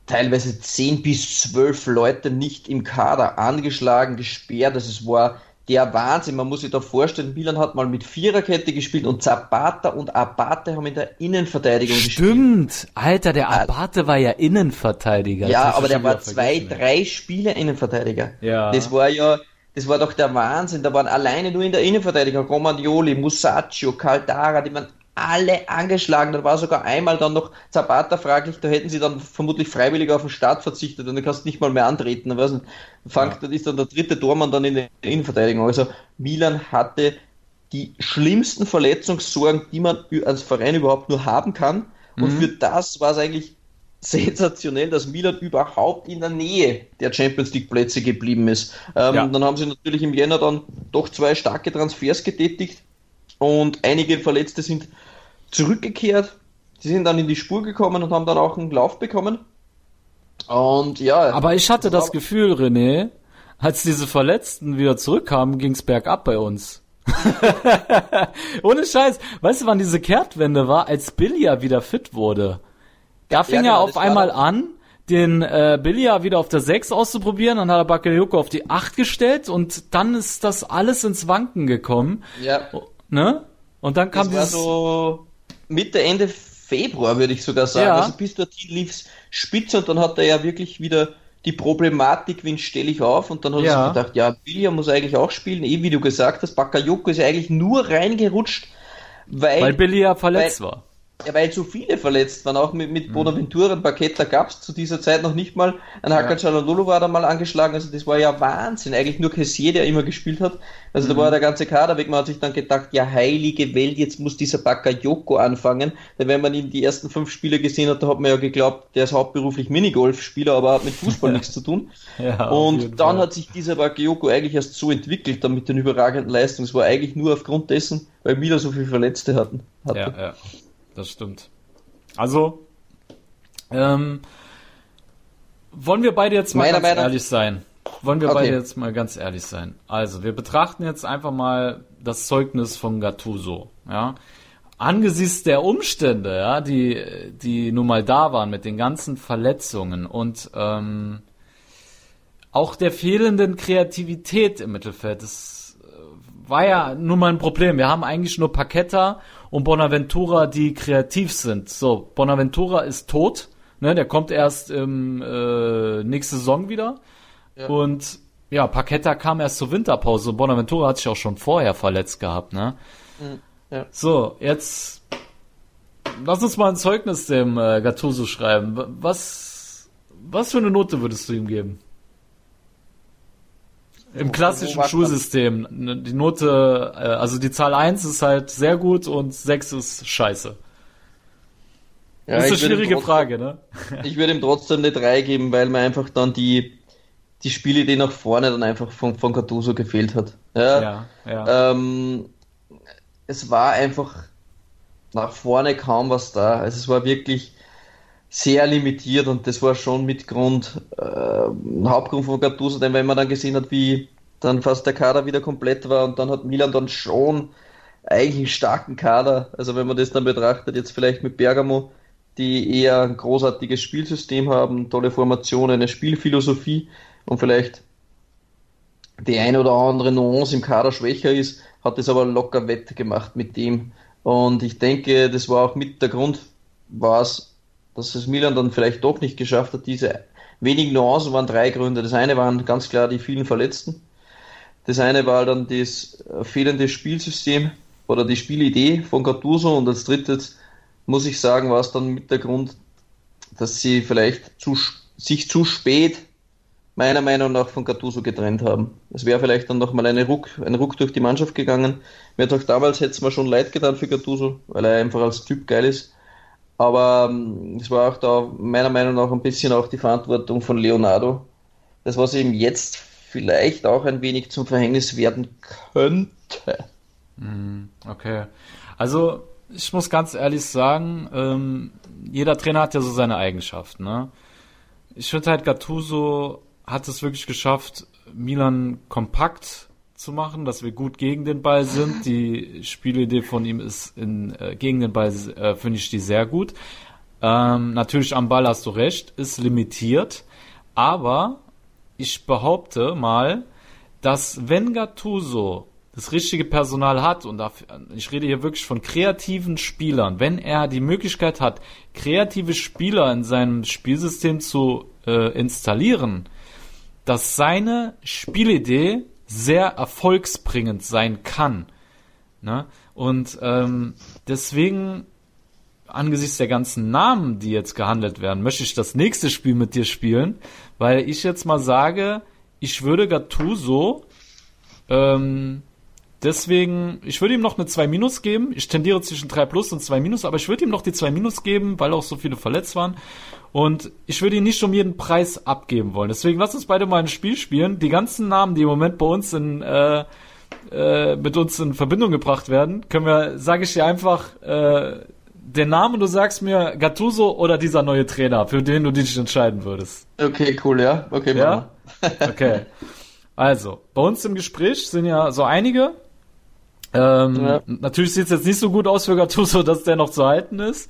teilweise 10 bis 12 Leute nicht im Kader angeschlagen, gesperrt. Also es war der Wahnsinn. Man muss sich da vorstellen, Milan hat mal mit Viererkette gespielt und Zapata und Abate haben in der Innenverteidigung Stimmt. gespielt. Stimmt, Alter, der Abate war ja Innenverteidiger. Ja, aber der war zwei, drei Spiele Innenverteidiger. Ja. Das war ja, das war doch der Wahnsinn. Da waren alleine nur in der Innenverteidigung Romagnoli, Musacchio, Caldara, die man alle angeschlagen. Da war sogar einmal dann noch Zapata fraglich, da hätten sie dann vermutlich freiwillig auf den Start verzichtet und du kannst nicht mal mehr antreten. Weiß nicht, fangt, ja. ist dann der dritte Tormann dann in der Innenverteidigung. Also Milan hatte die schlimmsten Verletzungssorgen, die man als Verein überhaupt nur haben kann. Und mhm. für das war es eigentlich sensationell, dass Milan überhaupt in der Nähe der Champions League Plätze geblieben ist. Ähm, ja. Dann haben sie natürlich im Jänner dann doch zwei starke Transfers getätigt und einige Verletzte sind zurückgekehrt. Sie sind dann in die Spur gekommen und haben dann auch einen Lauf bekommen. Und ja. Aber ich hatte das Gefühl, René, als diese Verletzten wieder zurückkamen, ging's bergab bei uns. Ohne Scheiß. Weißt du, wann diese Kehrtwende war? Als Billy wieder fit wurde. Da fing genau, er auf war einmal an, den äh, Billy wieder auf der 6 auszuprobieren, dann hat er Bakayoko auf die 8 gestellt und dann ist das alles ins Wanken gekommen. Ja, Ne? Und dann kam das war dieses. so Mitte, Ende Februar, würde ich sogar sagen. Ja. Also bis dorthin lief's spitze und dann hat er ja wirklich wieder die Problematik, wen stelle ich auf? Und dann hat Ja. er sich gedacht, ja, Billy muss eigentlich auch spielen, eh wie du gesagt hast, Bakayoko ist ja eigentlich nur reingerutscht, weil, weil Billy ja verletzt war. Ja, weil so viele verletzt waren, auch mit, mit Bonaventura und Paqueta gab's zu dieser Zeit noch nicht mal. Ein Hakan Çalhanoğlu war da mal angeschlagen, also das war ja Wahnsinn. Eigentlich nur Kessier, der immer gespielt hat. Also da war der ganze Kader weg. Man hat sich dann gedacht, ja heilige Welt, jetzt muss dieser Bakayoko anfangen. Denn wenn man ihm die ersten fünf Spiele gesehen hat, da hat man ja geglaubt, der ist hauptberuflich Minigolf-Spieler, aber hat mit Fußball nichts zu tun. Ja, Und dann Fall. hat sich dieser Bakayoko eigentlich erst so entwickelt, dann mit den überragenden Leistungen. Es war eigentlich nur aufgrund dessen, weil Mila so viele Verletzte hatten. Hatte. Ja, ja, das stimmt. Also, ähm, wollen wir beide jetzt mal Meiner ganz Meinung- ehrlich sein? Wollen wir Okay. beide jetzt mal ganz ehrlich sein? Also, wir betrachten jetzt einfach mal das Zeugnis von Gattuso, ja. Angesichts der Umstände, ja, die, die nun mal da waren mit den ganzen Verletzungen und ähm, auch der fehlenden Kreativität im Mittelfeld, das war ja nun mal ein Problem. Wir haben eigentlich nur Paqueta und Bonaventura, die kreativ sind. So, Bonaventura ist tot, ne, der kommt erst im äh, nächste Saison wieder. Und ja, Paqueta kam erst zur Winterpause. Bonaventura hat sich auch schon vorher verletzt gehabt, ne? ja. So, jetzt lass uns mal ein Zeugnis dem äh, Gattuso schreiben. Was, was für eine Note würdest du ihm geben? Im klassischen Schulsystem. Ne, Die Note, äh, also die Zahl 1 ist halt sehr gut und 6 ist scheiße. Ja, das ist eine schwierige trotzdem- Frage, ne? Ich würde ihm trotzdem eine 3 geben, weil mir einfach dann die, die Spielidee nach vorne dann einfach von, von Gattuso gefehlt hat. Ja, Ja, ja. Ähm, es war einfach nach vorne kaum was da. Also es war wirklich sehr limitiert und das war schon mit Grund, äh, Hauptgrund von Gattuso, denn wenn man dann gesehen hat, wie dann fast der Kader wieder komplett war und dann hat Milan dann schon eigentlich einen starken Kader. Also wenn man das dann betrachtet, jetzt vielleicht mit Bergamo, die eher ein großartiges Spielsystem haben, tolle Formationen, eine Spielphilosophie und vielleicht die eine oder andere Nuance im Kader schwächer ist, hat es aber locker wettgemacht mit dem. Und ich denke, das war auch mit der Grund, war es, dass es Milan dann vielleicht doch nicht geschafft hat. Diese wenigen Nuancen waren drei Gründe. Das eine waren ganz klar die vielen Verletzten. Das eine war dann das fehlende Spielsystem oder die Spielidee von Gattuso und als drittes muss ich sagen, war es dann mit der Grund, dass sie vielleicht zu, sich zu spät meiner Meinung nach von Gattuso getrennt haben. Es wäre vielleicht dann nochmal eine Ruck, ein Ruck durch die Mannschaft gegangen. Mir hat auch damals hätte es mir schon leid getan für Gattuso, weil er einfach als Typ geil ist. Aber ähm, es war auch da meiner Meinung nach ein bisschen auch die Verantwortung von Leonardo. Das, was ihm jetzt vielleicht auch ein wenig zum Verhängnis werden könnte. Okay. Also, ich muss ganz ehrlich sagen, ähm, jeder Trainer hat ja so seine Eigenschaften, ne? Ich finde halt, Gattuso hat es wirklich geschafft, Milan kompakt zu machen, dass wir gut gegen den Ball sind. Die Spielidee von ihm ist in, äh, gegen den Ball, äh, finde ich die sehr gut. Ähm, natürlich am Ball hast du recht, ist limitiert, aber ich behaupte mal, dass wenn Gattuso das richtige Personal hat und dafür, ich rede hier wirklich von kreativen Spielern, wenn er die Möglichkeit hat, kreative Spieler in seinem Spielsystem zu äh, installieren, dass seine Spielidee sehr erfolgsbringend sein kann. Ne? Und ähm, deswegen angesichts der ganzen Namen, die jetzt gehandelt werden, möchte ich das nächste Spiel mit dir spielen, weil ich jetzt mal sage, ich würde Gattuso ähm, deswegen, ich würde ihm noch eine 2 Minus geben. Ich tendiere zwischen 3 Plus und 2 Minus, aber ich würde ihm noch die 2 Minus geben, weil auch so viele verletzt waren. Und ich würde ihn nicht um jeden Preis abgeben wollen. Deswegen lass uns beide mal ein Spiel spielen. Die ganzen Namen, die im Moment bei uns in äh, äh, mit uns in Verbindung gebracht werden, können wir, sage ich dir einfach, äh, den Namen, du sagst mir Gattuso oder dieser neue Trainer, für den du dich entscheiden würdest. Okay, cool, ja. Okay, Ja? Okay. Also, bei uns im Gespräch sind ja so einige. Ähm, ja. Natürlich sieht es jetzt nicht so gut aus für Gattuso, dass der noch zu halten ist.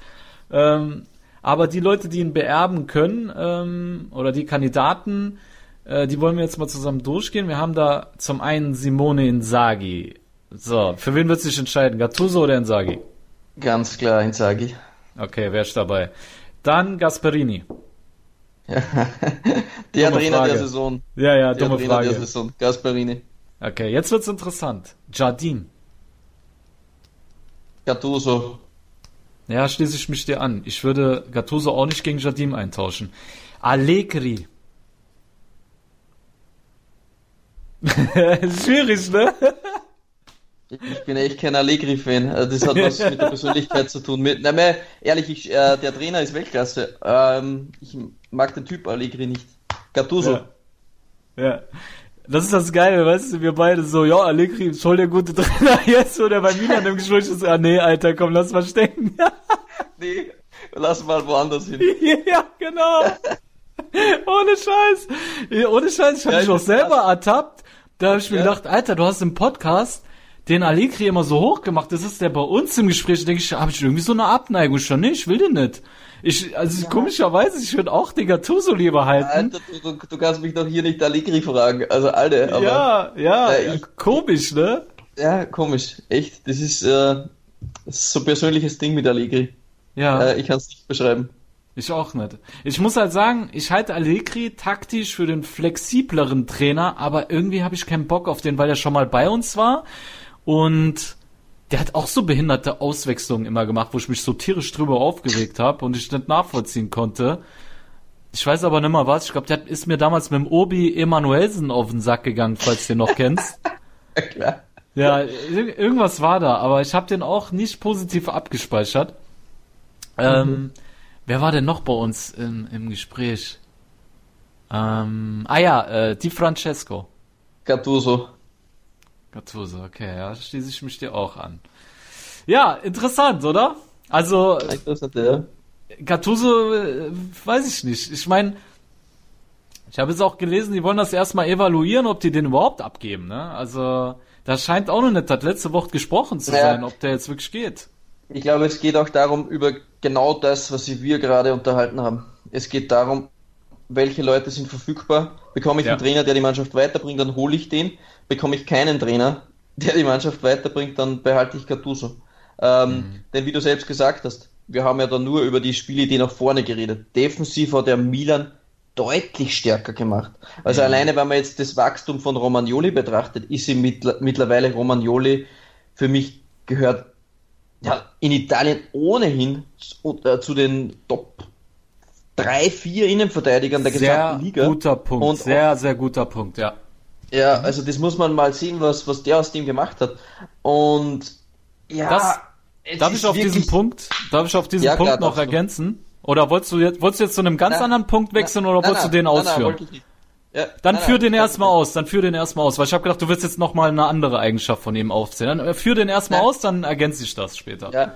Ähm, aber die Leute, die ihn beerben können, ähm, oder die Kandidaten, äh, die wollen wir jetzt mal zusammen durchgehen. Wir haben da zum einen Simone Inzaghi. So, für wen wird sich entscheiden? Gattuso oder Inzaghi? Ganz klar Inzaghi. Okay, wer ist dabei? Dann Gasperini. der dumme Trainer Frage. der Saison. Ja, ja, der dumme Trainer Frage. Der Saison. Gasperini. Okay, jetzt wird's interessant. Jardin. Gattuso. Ja, schließe ich mich dir an. Ich würde Gattuso auch nicht gegen Jardim eintauschen. Allegri. Schwierig, ne? Ich bin echt kein Allegri-Fan. Also das hat was mit der Persönlichkeit zu tun. Mit, na, mehr, ehrlich, ich, äh, der Trainer ist Weltklasse. Ähm, ich mag den Typ Allegri nicht. Gattuso. Ja. ja. Das ist das Geile, weißt du, wir beide so, ja, Allegri voll der gute Trainer, jetzt wo der bei Milan im Gespräch ist, ah nee, Alter, komm, lass mal stecken. nee, lass mal woanders hin. ja, genau. Ohne Scheiß. Ohne Scheiß, ich hab ja, mich auch selber ertappt. Da habe ich mir ja. gedacht, Alter, du hast im Podcast den Allegri immer so hoch gemacht. Das ist der bei uns im Gespräch. denke ich, habe ich irgendwie so eine Abneigung schon. Nee, ich will den nicht. Ich, also ja. komischerweise, ich würde auch den Gattuso lieber halten. Alter, du, du, du, kannst mich doch hier nicht Allegri fragen. Also, Alter, aber, Ja, ja, äh, ich, komisch, ne? Ja, komisch. Echt. Das ist, äh, das ist so ein persönliches Ding mit Allegri. Ja. Äh, ich kann es nicht beschreiben. Ich auch nicht. Ich muss halt sagen, ich halte Allegri taktisch für den flexibleren Trainer, aber irgendwie habe ich keinen Bock auf den, weil er schon mal bei uns war. Und der hat auch so behinderte Auswechslungen immer gemacht, wo ich mich so tierisch drüber aufgeregt habe und ich nicht nachvollziehen konnte. Ich weiß aber nicht mal was. Ich glaube, der ist mir damals mit dem Obi Emanuelsen auf den Sack gegangen, falls du den noch kennst. Klar. Ja, irgendwas war da, aber ich habe den auch nicht positiv abgespeichert. Ähm, mhm. Ähm, wer war denn noch bei uns im, im Gespräch? Ähm, ah ja, äh, Di Francesco. Gattuso. Gattuso, okay, ja, schließe ich mich dir auch an. Ja, interessant, oder? Also. Gattuso, äh, weiß ich nicht. Ich meine, ich habe jetzt auch gelesen, die wollen das erstmal evaluieren, ob die den überhaupt abgeben, ne? Also, da scheint auch noch nicht das letzte Wort gesprochen zu sein, ob der jetzt wirklich geht. Ich glaube, es geht auch darum, über genau das, was wir gerade unterhalten haben. Es geht darum, welche Leute sind verfügbar. Bekomme ich ja. einen Trainer, der die Mannschaft weiterbringt, dann hole ich den. Bekomme ich keinen Trainer, der die Mannschaft weiterbringt, dann behalte ich Gattuso. Ähm, mhm. Denn wie du selbst gesagt hast, wir haben ja dann nur über die Spielidee nach vorne geredet. Defensiv hat der Milan deutlich stärker gemacht. Also mhm. alleine, wenn man jetzt das Wachstum von Romagnoli betrachtet, ist ihm mittlerweile Romagnoli für mich gehört ja, in Italien ohnehin zu, äh, zu den Top drei, vier Innenverteidigern der sehr gesamten Liga. Sehr guter Punkt, und sehr, sehr guter Punkt, ja. Ja, also das muss man mal sehen, was, was der aus dem gemacht hat. Und ja, das, darf ich auf diesen Punkt, darf ich auf diesen ja, Punkt klar, noch ergänzen? Oder wolltest du jetzt, wolltest du jetzt zu einem ganz nein, anderen Punkt wechseln nein, oder wolltest nein, du den ausführen? Ja, dann führ den erstmal aus, dann führ den erstmal aus, weil ich habe gedacht, du willst jetzt nochmal eine andere Eigenschaft von ihm aufzählen. Dann äh, führ den erstmal aus, dann ergänze ich das später. Ja,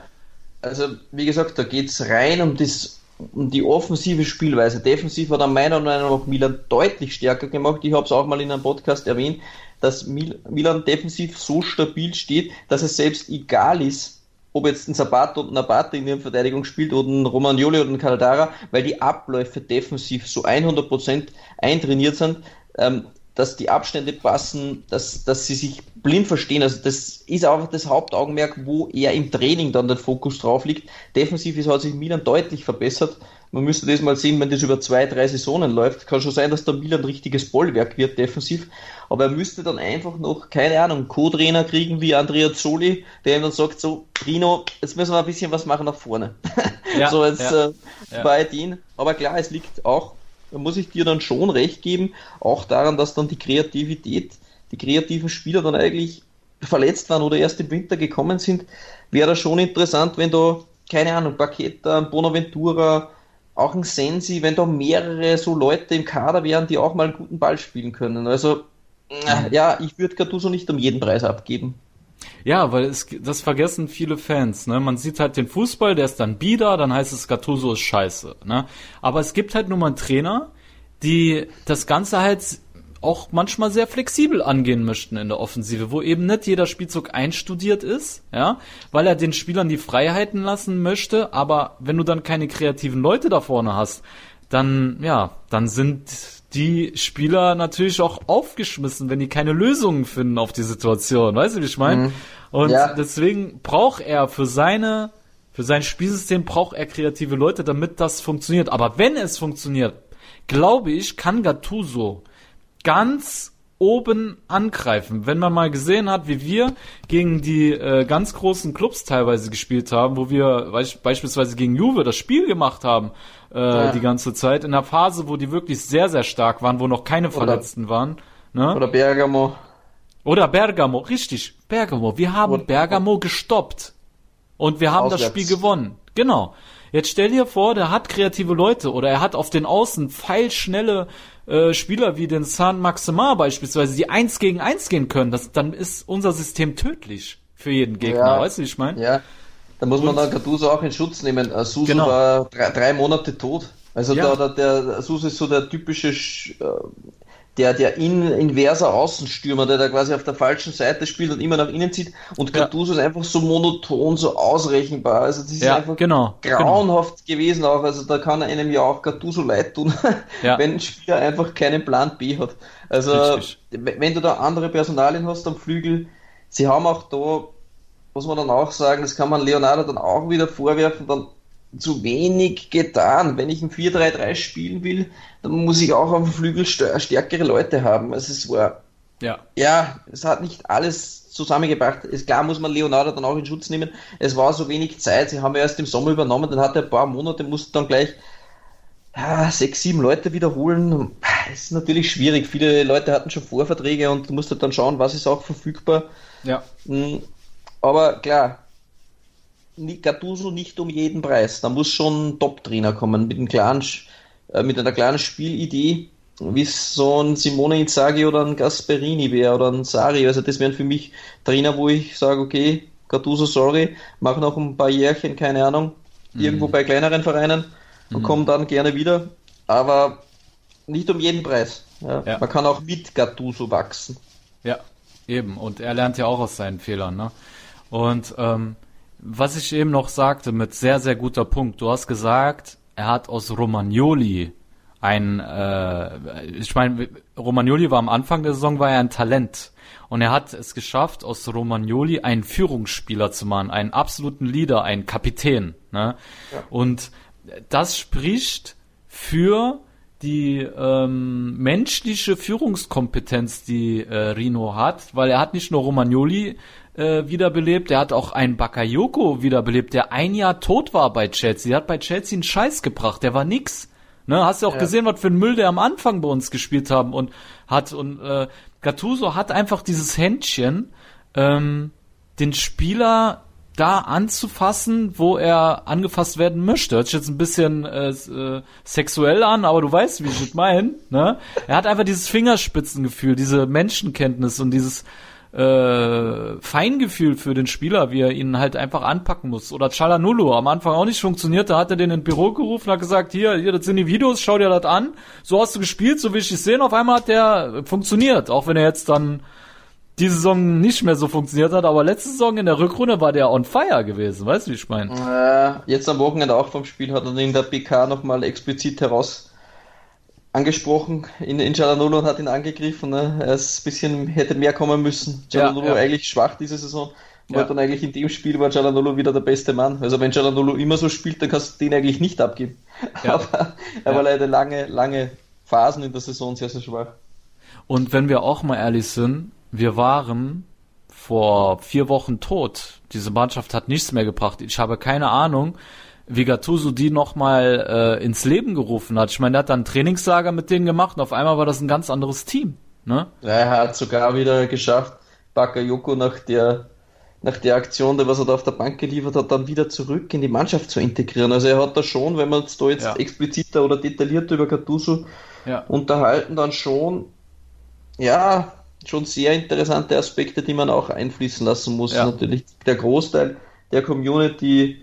also wie gesagt, da geht's rein um das die offensive Spielweise. Defensiv hat er meiner Meinung nach Milan deutlich stärker gemacht. Ich habe es auch mal in einem Podcast erwähnt, dass Milan defensiv so stabil steht, dass es selbst egal ist, ob jetzt ein Sabato und ein Abate in der Verteidigung spielt oder ein Romagnoli oder ein Caldara, weil die Abläufe defensiv so 100% eintrainiert sind, ähm, dass die Abstände passen, dass, dass sie sich blind verstehen. Also das ist einfach das Hauptaugenmerk, wo er im Training dann der Fokus drauf liegt. Defensiv ist, hat sich Milan deutlich verbessert. Man müsste das mal sehen, wenn das über zwei, drei Saisonen läuft. Kann schon sein, dass der Milan ein richtiges Bollwerk wird defensiv. Aber er müsste dann einfach noch, keine Ahnung, Co-Trainer kriegen wie Andrea Zoli, der ihm dann sagt, so, Trino, jetzt müssen wir ein bisschen was machen nach vorne. Ja, so jetzt ja, äh, ja. bei denen. Aber klar, es liegt auch da muss ich dir dann schon recht geben, auch daran, dass dann die Kreativität, die kreativen Spieler dann eigentlich verletzt waren oder erst im Winter gekommen sind, wäre das schon interessant, wenn da, keine Ahnung, Paqueta, Bonaventura, auch ein Sensi, wenn da mehrere so Leute im Kader wären, die auch mal einen guten Ball spielen können. Also, ja, ich würde Gattuso nicht um jeden Preis abgeben. Ja, weil es, das vergessen viele Fans. Ne? Man sieht halt den Fußball, der ist dann bieder, dann heißt es Gattuso ist scheiße. Ne? Aber es gibt halt nur mal Trainer, die das Ganze halt auch manchmal sehr flexibel angehen möchten in der Offensive, wo eben nicht jeder Spielzug einstudiert ist, ja, weil er den Spielern die Freiheiten lassen möchte, aber wenn du dann keine kreativen Leute da vorne hast, dann, ja, dann sind die Spieler natürlich auch aufgeschmissen, wenn die keine Lösungen finden auf die Situation. Weißt du, wie ich meine? Mhm. Und ja. deswegen braucht er für seine, für sein Spielsystem braucht er kreative Leute, damit das funktioniert. Aber wenn es funktioniert, glaube ich, kann Gattuso ganz oben angreifen. Wenn man mal gesehen hat, wie wir gegen die äh, ganz großen Clubs teilweise gespielt haben, wo wir beispielsweise gegen Juve das Spiel gemacht haben äh, ja. die ganze Zeit, in der Phase, wo die wirklich sehr, sehr stark waren, wo noch keine Verletzten oder, waren. Ne? Oder Bergamo. Oder Bergamo, richtig, Bergamo. Wir haben oder, Bergamo gestoppt. Und wir haben auswärts. das Spiel gewonnen. Genau. Jetzt stell dir vor, der hat kreative Leute oder er hat auf den Außen feilschnelle äh, Spieler wie den San Maximar beispielsweise, die eins gegen eins gehen können. Das, dann ist unser System tödlich für jeden Gegner. Ja, weißt du, wie ich meine? Ja. Da muss man dann Gattuso auch in Schutz nehmen. Uh, Susu genau. war drei, drei, Monate tot. Also ja. der, der, der Susu ist so der typische äh, der, der in, inverser Außenstürmer, der da quasi auf der falschen Seite spielt und immer nach innen zieht. Und Gattuso ja. ist einfach so monoton, so ausrechenbar. Also das ist ja, einfach genau, grauenhaft genau. gewesen auch. Also da kann einem ja auch Gattuso leid tun, ja. wenn ein Spieler einfach keinen Plan B hat. Also Richtig. wenn du da andere Personalien hast am Flügel, sie haben auch da, muss man dann auch sagen, das kann man Leonardo dann auch wieder vorwerfen, dann zu wenig getan. Wenn ich ein 4-3-3 spielen will, dann muss ich auch auf dem Flügel stärkere Leute haben. Also es war, ja, ja es hat nicht alles zusammengebracht. Ist klar, muss man Leonardo dann auch in Schutz nehmen. Es war so wenig Zeit. Sie haben ja erst im Sommer übernommen, dann hat er ein paar Monate, musste dann gleich ja, sechs, sieben Leute wiederholen. Das ist natürlich schwierig. Viele Leute hatten schon Vorverträge und du musst dann schauen, was ist auch verfügbar. Ja. Hm, aber klar, Gattuso nicht um jeden Preis. Da muss schon ein Top-Trainer kommen mit, einem klaren, äh, mit einer klaren Spielidee, wie es so ein Simone Inzaghi oder ein Gasperini wäre oder ein Sari. Also das wären für mich Trainer, wo ich sage, okay, Gattuso, sorry, mach noch ein paar Jährchen, keine Ahnung, irgendwo mhm. bei kleineren Vereinen und mhm. komm dann gerne wieder. Aber nicht um jeden Preis. Ja. Ja. Man kann auch mit Gattuso wachsen. Ja, eben. Und er lernt ja auch aus seinen Fehlern. Ne? Und ähm, was ich eben noch sagte, mit sehr, sehr guter Punkt. Du hast gesagt, er hat aus Romagnoli ein, äh, ich meine, Romagnoli war am Anfang der Saison, war er ein Talent. Und er hat es geschafft, aus Romagnoli einen Führungsspieler zu machen, einen absoluten Leader, einen Kapitän. Ne? Ja. Und das spricht für die ähm, menschliche Führungskompetenz, die äh, Rino hat, weil er hat nicht nur Romagnoli äh, wiederbelebt. Der hat auch einen Bakayoko wiederbelebt, der ein Jahr tot war bei Chelsea. Der hat bei Chelsea einen Scheiß gebracht. Der war nix. Ne, hast du auch ja. gesehen, was für ein Müll der am Anfang bei uns gespielt haben und hat und äh, Gattuso hat einfach dieses Händchen, ähm, den Spieler da anzufassen, wo er angefasst werden möchte. Hört sich jetzt ein bisschen äh, äh, sexuell an, aber du weißt, wie ich das meine. Ne? Er hat einfach dieses Fingerspitzengefühl, diese Menschenkenntnis und dieses äh, Feingefühl für den Spieler, wie er ihn halt einfach anpacken muss. Oder Chalanulu, am Anfang auch nicht funktioniert, da hat er den ins Büro gerufen, hat gesagt, hier, hier, das sind die Videos, schau dir das an. So hast du gespielt, so will ich es sehen. Auf einmal hat der funktioniert, auch wenn er jetzt dann diese Saison nicht mehr so funktioniert hat, aber letzte Saison in der Rückrunde war der on fire gewesen, weißt du, wie ich meine? Äh, jetzt am Wochenende auch vom Spiel hat er in der PK nochmal explizit heraus angesprochen in, in Giananolo und hat ihn angegriffen. Ne? Er ist ein bisschen, hätte mehr kommen müssen. Giananolo ja, ja. eigentlich schwach diese Saison. Ja. Und dann eigentlich in dem Spiel war Giananolo wieder der beste Mann. Also wenn Giananolo immer so spielt, dann kannst du den eigentlich nicht abgeben. Ja. Aber er war leider lange, lange Phasen in der Saison sehr, sehr schwach. Und wenn wir auch mal ehrlich sind, wir waren vor vier Wochen tot. Diese Mannschaft hat nichts mehr gebracht. Ich habe keine Ahnung, wie Gattuso die nochmal äh, ins Leben gerufen hat. Ich meine, der hat dann Trainingslager mit denen gemacht und auf einmal war das ein ganz anderes Team. Ne? Er hat sogar wieder geschafft, Bakayoko nach der nach der Aktion, was er da auf der Bank geliefert hat, dann wieder zurück in die Mannschaft zu integrieren. Also er hat da schon, wenn man es da jetzt ja. expliziter oder detaillierter über Gattuso ja. unterhalten, dann schon, ja, schon sehr interessante Aspekte, die man auch einfließen lassen muss. Ja. Natürlich der Großteil der Community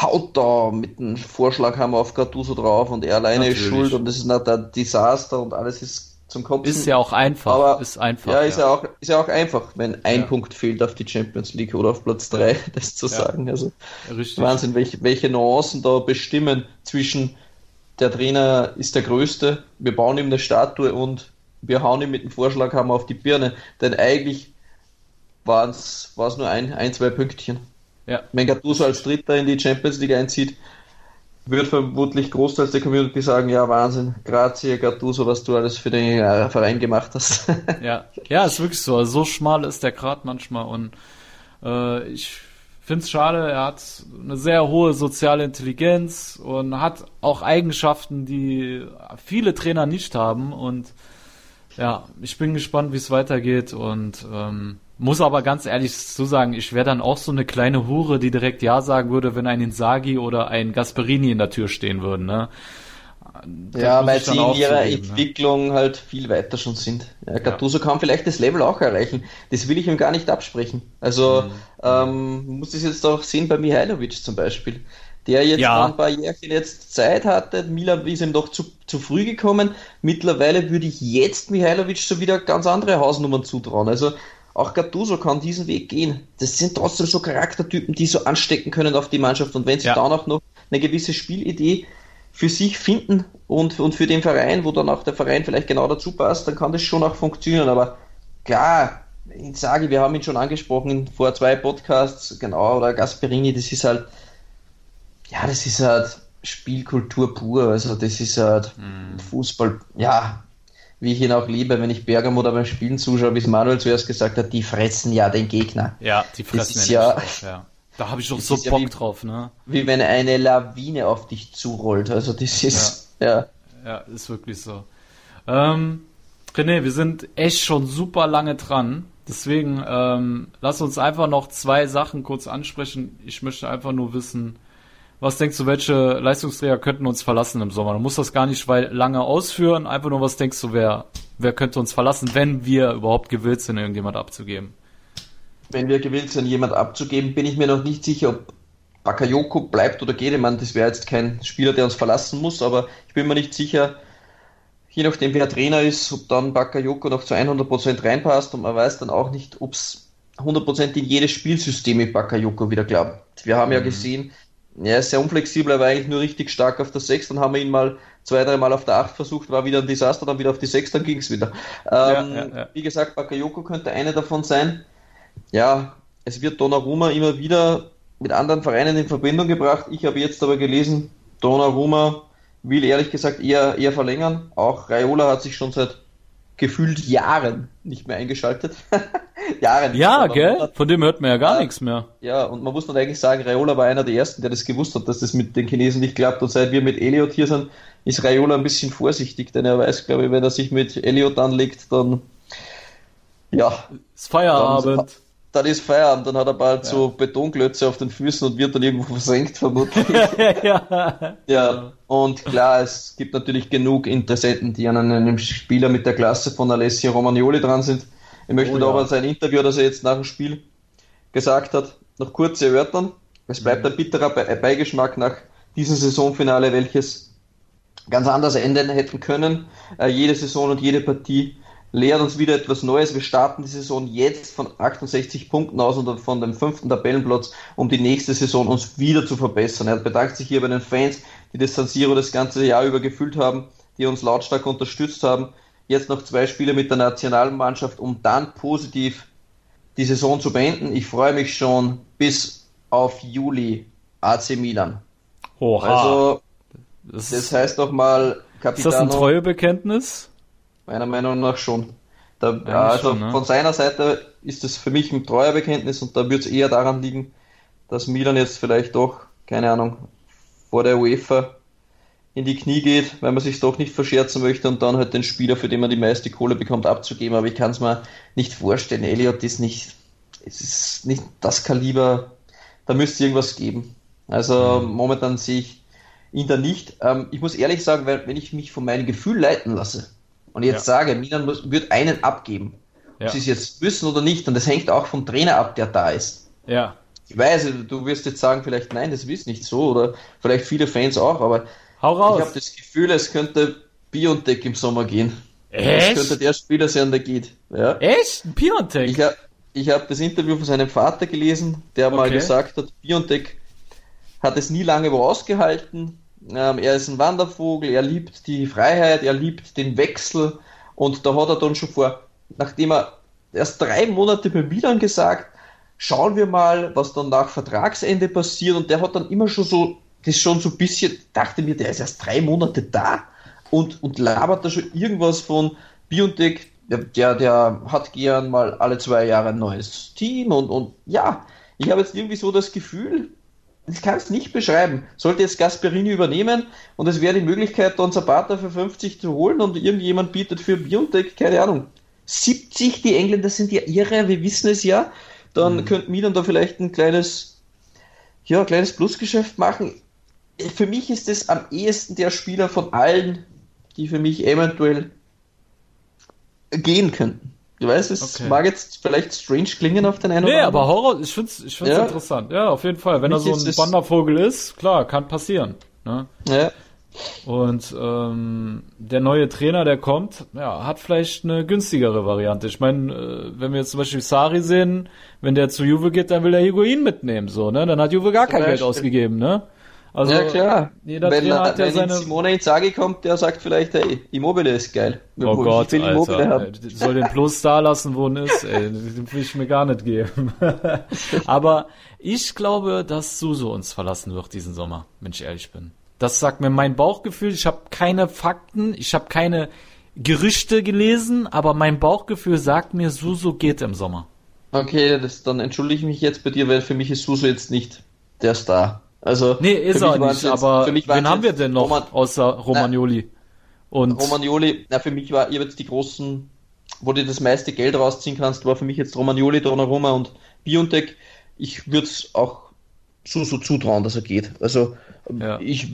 haut da mit einem Vorschlag haben wir auf Gattuso drauf und er alleine Natürlich. ist schuld und das ist nicht ein Desaster und alles ist zum Kopf. Ist ja auch einfach. Aber, ist einfach. Ja, ist ja, auch, ist ja auch einfach, wenn ein Ja. Punkt fehlt auf die Champions League oder auf Platz 3, das zu Ja. sagen. Also Richtig. Wahnsinn, welche, welche Nuancen da bestimmen zwischen der Trainer ist der Größte, wir bauen ihm eine Statue und wir hauen ihm mit dem Vorschlaghammer auf die Birne. Denn eigentlich war es nur ein, ein, zwei Pünktchen. Ja. Wenn Gattuso als Dritter in die Champions League einzieht, wird vermutlich großteils der Community sagen, ja Wahnsinn, grazie Gattuso, was du alles für den äh, Verein gemacht hast. Ja, ja, ist wirklich so. Also so schmal ist der Grat manchmal und äh, ich finde es schade, er hat eine sehr hohe soziale Intelligenz und hat auch Eigenschaften, die viele Trainer nicht haben und ja, ich bin gespannt, wie es weitergeht und ähm, muss aber ganz ehrlich zu sagen, ich wäre dann auch so eine kleine Hure, die direkt Ja sagen würde, wenn ein Inzaghi oder ein Gasperini in der Tür stehen würden, ne? Das Ja, weil ich sie in ihrer zugeben, ne? Entwicklung halt viel weiter schon sind. Ja, Gattuso kann vielleicht das Level auch erreichen. Das will ich ihm gar nicht absprechen. Also Mhm. ähm, muss das jetzt auch sehen bei Mihailovic zum Beispiel. Der jetzt Ja. ein paar Jährchen jetzt Zeit hatte. Milan ist ihm doch zu, zu früh gekommen. Mittlerweile würde ich jetzt Mihailovic so wieder ganz andere Hausnummern zutrauen. Also auch Gattuso kann diesen Weg gehen. Das sind trotzdem so Charaktertypen, die so anstecken können auf die Mannschaft. Und wenn sie Ja. dann auch noch eine gewisse Spielidee für sich finden und, und für den Verein, wo dann auch der Verein vielleicht genau dazu passt, dann kann das schon auch funktionieren. Aber klar, ich sage, wir haben ihn schon angesprochen vor zwei Podcasts, genau, oder Gasperini, das ist halt, ja, das ist halt Spielkultur pur. Also das ist halt Fußball, ja, wie ich ihn auch liebe, wenn ich Bergamo oder beim Spielen zuschaue, wie es Manuel zuerst gesagt hat, die fressen ja den Gegner. Ja, die fressen ist ja, ja- ja. Da habe ich doch so ist ja Bock wie- drauf, ne? Wie wenn eine Lawine auf dich zurollt. Also das ist, ja. Ja, ist wirklich so. Ähm, René, wir sind echt schon super lange dran. Deswegen ähm, lass uns einfach noch zwei Sachen kurz ansprechen. Ich möchte einfach nur wissen, was denkst du, welche Leistungsträger könnten uns verlassen im Sommer? Du musst das gar nicht lange ausführen. Einfach nur, was denkst du, wer, wer könnte uns verlassen, wenn wir überhaupt gewillt sind, irgendjemand abzugeben? wenn wir gewillt sind, jemand abzugeben, bin ich mir noch nicht sicher, ob Bakayoko bleibt oder geht. Ich meine, das wäre jetzt kein Spieler, der uns verlassen muss, aber ich bin mir nicht sicher, je nachdem wer Trainer ist, ob dann Bakayoko noch zu 100% reinpasst und man weiß dann auch nicht, ob es 100% in jedes Spielsystem mit Bakayoko wieder klappt. Wir haben ja gesehen, er ist sehr unflexibel, er war eigentlich nur richtig stark auf der 6, dann haben wir ihn mal zwei, dreimal auf der 8 versucht, war wieder ein Desaster, dann wieder auf die 6, dann ging es wieder. Ähm, ja, ja. Wie gesagt, Bakayoko könnte eine davon sein ja, es wird Donnarumma immer wieder mit anderen Vereinen in Verbindung gebracht. Ich habe jetzt aber gelesen, Donnarumma will ehrlich gesagt eher, eher verlängern. Auch Raiola hat sich schon seit gefühlt Jahren nicht mehr eingeschaltet. Jahren. Ja, gell? hat- Von dem hört man ja gar Ja. nichts mehr. Ja, und man muss dann eigentlich sagen, Raiola war einer der ersten, der das gewusst hat, dass das mit den Chinesen nicht klappt. Und seit wir mit Elliot hier sind, ist Raiola ein bisschen vorsichtig, denn er weiß, glaube ich, wenn er sich mit Elliot anlegt, dann ja, Ist Feierabend. dann ist Feierabend, dann hat er bald so Betonklötze auf den Füßen und wird dann irgendwo versenkt, vermutlich. ja. ja, und klar, es gibt natürlich genug Interessenten, die an einem Spieler mit der Klasse von Alessio Romagnoli dran sind. Ich möchte Oh da ja. aber sein Interview, das er jetzt nach dem Spiel gesagt hat, noch kurz erörtern. Es Mhm. bleibt ein bitterer Be- Beigeschmack nach diesem Saisonfinale, welches ganz anders enden hätten können. Äh, jede Saison und jede Partie lehrt uns wieder etwas Neues. Wir starten die Saison jetzt von 68 Punkten aus und von dem fünften Tabellenplatz, um die nächste Saison uns wieder zu verbessern. Er bedankt sich hier bei den Fans, die das San Siro das ganze Jahr über gefüllt haben, die uns lautstark unterstützt haben. Jetzt noch zwei Spiele mit der Nationalmannschaft, um dann positiv die Saison zu beenden. Ich freue mich schon bis auf Juli AC Milan. Oha. Also, das das heißt doch mal, ist das ein Capitano, Treuebekenntnis? Meiner Meinung nach schon. Da, ja, also schon, ne? von seiner Seite ist es für mich ein treuer Bekenntnis und da wird es eher daran liegen, dass Milan jetzt vielleicht doch, keine Ahnung, vor der UEFA in die Knie geht, weil man sich doch nicht verscherzen möchte und dann halt den Spieler, für den man die meiste Kohle bekommt, abzugeben. Aber ich kann es mir nicht vorstellen. Elliot ist nicht, es ist nicht das Kaliber, da müsste irgendwas geben. Also Mhm. momentan sehe ich ihn da nicht. Ähm, ich muss ehrlich sagen, weil, wenn ich mich von meinem Gefühl leiten lasse und jetzt Ja. sage, Milan muss, wird einen abgeben, Ja. ob sie es jetzt müssen oder nicht, und das hängt auch vom Trainer ab, der da ist. Ja. Ich weiß, du wirst jetzt sagen, vielleicht nein, das ist nicht so, oder vielleicht viele Fans auch, aber Hau ich habe das Gefühl, es könnte Biontech im Sommer gehen. Echt? Das könnte der Spieler sein, der geht. Ja. Echt? Piontek? Ich habe ich hab das Interview von seinem Vater gelesen, der okay. mal gesagt hat, Piontek hat es nie lange wo ausgehalten. Ähm, er ist ein Wandervogel, er liebt die Freiheit, er liebt den Wechsel. Und da hat er dann schon vor, nachdem er erst drei Monate bei Milan gesagt, schauen wir mal, was dann nach Vertragsende passiert. Und der hat dann immer schon so, das schon so ein bisschen, dachte mir, der ist erst drei Monate da und, und labert da schon irgendwas von Biontech, der, der, hat gern mal alle zwei Jahre ein neues Team und, und ja, ich habe jetzt irgendwie so das Gefühl, ich kann es nicht beschreiben. Sollte jetzt Gasperini übernehmen und es wäre die Möglichkeit, Don Zapata für 50 zu holen und irgendjemand bietet für Biontech, keine Ahnung, 70, die Engländer sind ja irre, wir wissen es ja, dann mhm. könnte Milan da vielleicht ein kleines, ja, ein kleines Plusgeschäft machen. Für mich ist es am ehesten der Spieler von allen, die für mich eventuell gehen könnten. Du weißt, es okay. mag jetzt vielleicht strange klingen auf den einen nee, oder anderen. Nee, aber Horror, ich finde es ich find's ja. interessant. Ja, auf jeden Fall. Wenn er so ein Wandervogel ist, klar, kann passieren. Ne? Ja. Und ähm, der neue Trainer, der kommt, ja, hat vielleicht eine günstigere Variante. Ich meine, äh, wenn wir jetzt zum Beispiel Sari sehen, wenn der zu Juve geht, dann will der Higuain mitnehmen, so, ne? Dann hat Juve gar kein Geld ausgegeben, ne? Also, ja, klar. Jeder wenn, Trainer hat ja wenn seine... Simone Inzaghi kommt, der sagt vielleicht, hey, Immobile ist geil. Oh Gott, Alter. Immobile Soll den Plus da lassen, wo er ist, ey. Den will ich mir gar nicht geben. Aber ich glaube, dass Suso uns verlassen wird diesen Sommer, wenn ich ehrlich bin. Das sagt mir mein Bauchgefühl. Ich habe keine Fakten, ich habe keine Gerüchte gelesen, aber mein Bauchgefühl sagt mir, Suso geht im Sommer. Okay, das, dann entschuldige ich mich jetzt bei dir, weil für mich ist Suso jetzt nicht der Star. Also nee, ist er nicht, jetzt, aber für mich wen haben wir denn noch Roman, außer Romagnoli? Na, und Romagnoli, na für mich war ihr jetzt die großen, wo du das meiste Geld rausziehen kannst, war für mich jetzt Romagnoli, Donnarumma und Biontech. Ich würde es auch so, so zutrauen, dass er geht. Also ja. ich,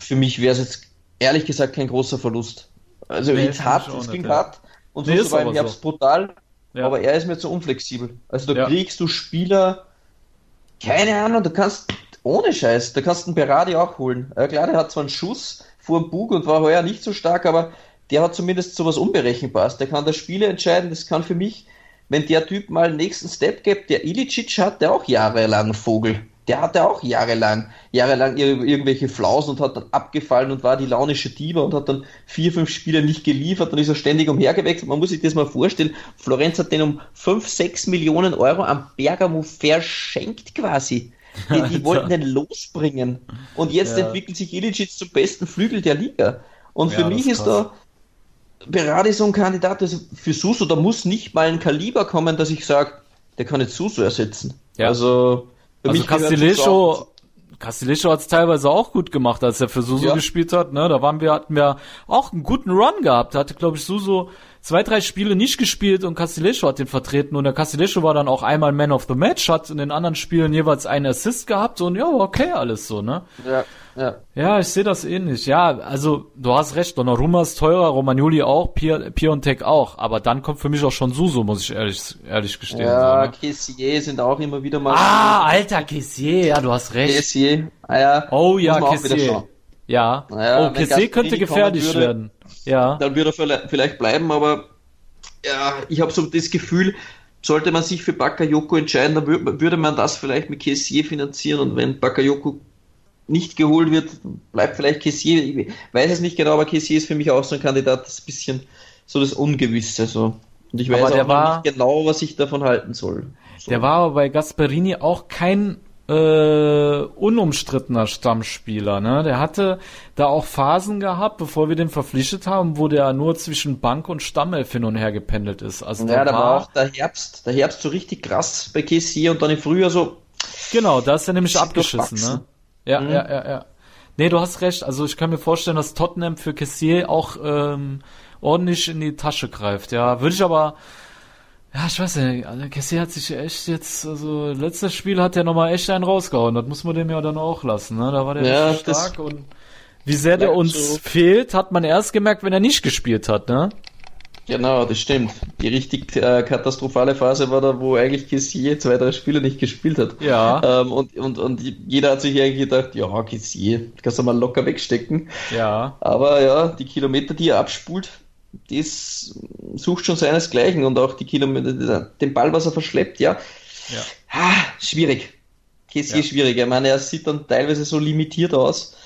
für mich wäre es jetzt ehrlich gesagt kein großer Verlust. Also nee, es hart, es ging hart und so, nee, so war im Herbst so. brutal, ja. aber er ist mir zu unflexibel. Also da ja. kriegst du Spieler, keine Ahnung, du kannst ohne Scheiß, da kannst du einen Berardi auch holen. Äh, klar, der hat zwar einen Schuss vor dem Bug und war heuer nicht so stark, aber der hat zumindest sowas Unberechenbares. Der kann das Spiele entscheiden. Das kann für mich, wenn der Typ mal einen nächsten Step gibt, der Ilicic hat, der auch jahrelang Vogel. Der hatte auch jahrelang, jahrelang irgendwelche Flausen und hat dann abgefallen und war die launische Diva und hat dann vier, fünf Spiele nicht geliefert, dann ist er ständig umhergewechselt. Man muss sich das mal vorstellen. Florenz hat den um fünf, sechs Millionen Euro am Bergamo verschenkt quasi. Die, die wollten den losbringen. Und jetzt ja. entwickelt sich Ilicic zum besten Flügel der Liga. Und für ja, mich ist, ist da Berardi so ein Kandidat, also für Suso, da muss nicht mal ein Kaliber kommen, dass ich sage, der kann nicht Suso ersetzen. Ja. Also, für also Castillejo, Castillejo hat es teilweise auch gut gemacht, als er für Suso ja. gespielt hat. Ne? Da waren wir, hatten wir auch einen guten Run gehabt. Da hatte, glaube ich, Suso zwei, drei Spiele nicht gespielt und Castillejo hat den vertreten und der Castillejo war dann auch einmal Man of the Match, hat in den anderen Spielen jeweils einen Assist gehabt und ja, okay, alles so, ne? Ja, ja. Ja, ich sehe das ähnlich. Ja, also du hast recht, Donnarumma ist teurer, Romagnoli auch, Pier, Piontek auch, aber dann kommt für mich auch schon Suso, muss ich ehrlich, ehrlich gestehen. Ja, so, ne? Kessier sind auch immer wieder mal. Ah, alter Kessier, ja, du hast recht. Kessier, ah, ja. Oh ja, Kessier. Ja. Naja, oh, Kessier könnte gefährlich würde, werden. Ja. Dann würde er vielleicht bleiben, aber ja, ich habe so das Gefühl, sollte man sich für Bakayoko entscheiden, dann würde man das vielleicht mit Kessier finanzieren und wenn Bakayoko nicht geholt wird, bleibt vielleicht Kessier. Ich weiß es nicht genau, aber Kessier ist für mich auch so ein Kandidat, das ist ein bisschen so das Ungewisse. So. Und ich weiß auch war, nicht genau, was ich davon halten soll. So. Der war aber bei Gasperini auch kein äh, unumstrittener Stammspieler. Ne? Der hatte da auch Phasen gehabt, bevor wir den verpflichtet haben, wo der nur zwischen Bank und Stammelf hin und her gependelt ist. Also ja, da war auch der Herbst, der Herbst so richtig krass bei Kessie und dann im Frühjahr so. Genau, da ist er nämlich abgeschissen. Ne? Ja, mhm. ja, ja, ja. Nee, du hast recht. Also ich kann mir vorstellen, dass Tottenham für Kessier auch ähm, ordentlich in die Tasche greift. Ja, würde ich aber ja, ich weiß nicht, also Kessie hat sich echt jetzt, also letztes Spiel hat er nochmal echt einen rausgehauen, das muss man dem ja dann auch lassen, ne? Da war der ja, richtig stark und wie sehr der uns so. fehlt, hat man erst gemerkt, wenn er nicht gespielt hat, ne? Genau, das stimmt. Die richtig äh, katastrophale Phase war da, wo eigentlich Kessier zwei, drei Spiele nicht gespielt hat. Ja. Ähm, und, und, und jeder hat sich eigentlich gedacht, ja, Kessier, kannst du mal locker wegstecken. Ja. Aber ja, die Kilometer, die er abspult, das sucht schon seinesgleichen und auch die Kilometer, den Ball, was er verschleppt, ja. ja. Ah, schwierig. Sehr ja. schwierig. Ich meine, er sieht dann teilweise so limitiert aus.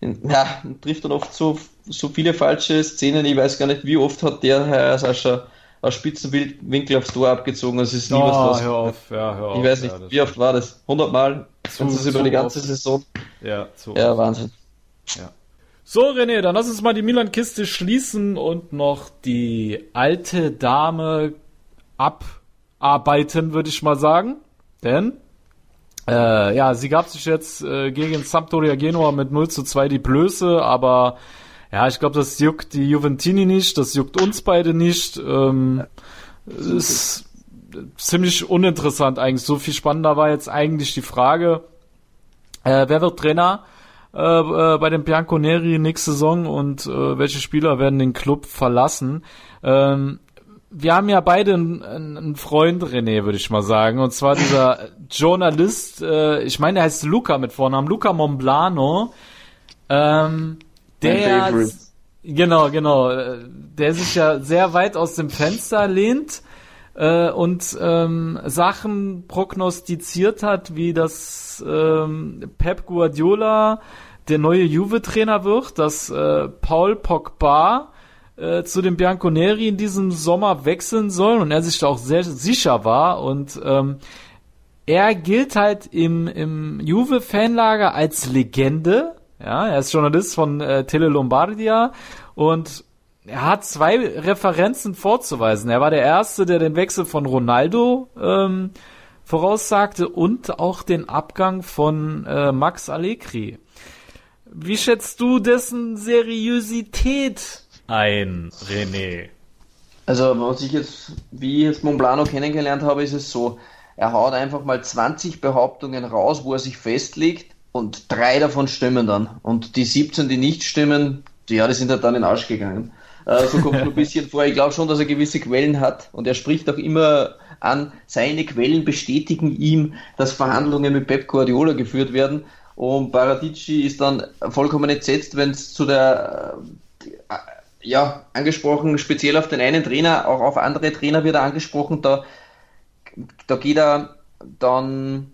Ja, trifft dann oft so, so viele falsche Szenen. Ich weiß gar nicht, wie oft hat der Herr Sascha aus Spitzenwinkel aufs Tor abgezogen. Es ist nie oh, was draus. Hör auf, ja, hör auf. Ich weiß nicht, ja, wie oft war das? 100 Mal? Zu, das über die ganze oft. Saison. Ja, zu ja Wahnsinn. Ja. So, René, dann lass uns mal die Milan-Kiste schließen und noch die alte Dame abarbeiten, würde ich mal sagen. Denn, äh, ja, sie gab sich jetzt äh, gegen Sampdoria Genua mit 0 zu 2 die Blöße, aber ja, ich glaube, das juckt die Juventini nicht, das juckt uns beide nicht. Ähm, ja, ist ziemlich uninteressant eigentlich. So viel spannender war jetzt eigentlich die Frage, äh, wer wird Trainer? Äh, äh, bei den Bianconeri nächste Saison und äh, welche Spieler werden den Club verlassen. Ähm, wir haben ja beide einen, einen Freund, René, würde ich mal sagen, und zwar dieser Journalist, äh, ich meine, der heißt Luca mit Vornamen, Luca Momblano, ähm, der genau, genau, äh, der sich ja sehr weit aus dem Fenster lehnt äh, und ähm, Sachen prognostiziert hat, wie das ähm, Pep Guardiola der neue Juve-Trainer wird, dass äh, Paul Pogba äh, zu den Bianconeri in diesem Sommer wechseln soll und er sich da auch sehr sicher war und ähm, er gilt halt im, im Juve-Fanlager als Legende. Ja, er ist Journalist von äh, Tele Lombardia und er hat zwei Referenzen vorzuweisen. Er war der Erste, der den Wechsel von Ronaldo ähm, voraussagte und auch den Abgang von äh, Max Allegri. Wie schätzt du dessen Seriosität ein, René? Also, was ich jetzt, wie ich jetzt Monblano kennengelernt habe, ist es so, er haut einfach mal 20 Behauptungen raus, wo er sich festlegt und drei davon stimmen dann. Und die 17, die nicht stimmen, ja, die sind halt dann in den Arsch gegangen. Äh, so kommt ein bisschen vor. Ich glaube schon, dass er gewisse Quellen hat und er spricht auch immer an, seine Quellen bestätigen ihm, dass Verhandlungen mit Pep Guardiola geführt werden. Und Paradici ist dann vollkommen entsetzt, wenn es zu der, äh, ja, angesprochen, speziell auf den einen Trainer, auch auf andere Trainer wird er angesprochen, da, da geht er dann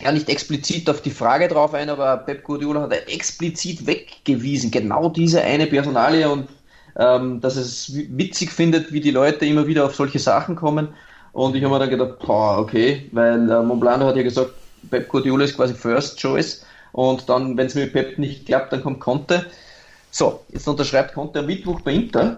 ja nicht explizit auf die Frage drauf ein, aber Pep Guardiola hat er explizit weggewiesen, genau diese eine Personalie und ähm, dass es witzig findet, wie die Leute immer wieder auf solche Sachen kommen. Und ich habe mir dann gedacht, boah, okay, weil äh, Monblano hat ja gesagt, Pep Guardiola ist quasi First Choice. Und dann, wenn es mit Pep nicht klappt, dann kommt Conte. So, jetzt unterschreibt Conte am Mittwoch bei Inter.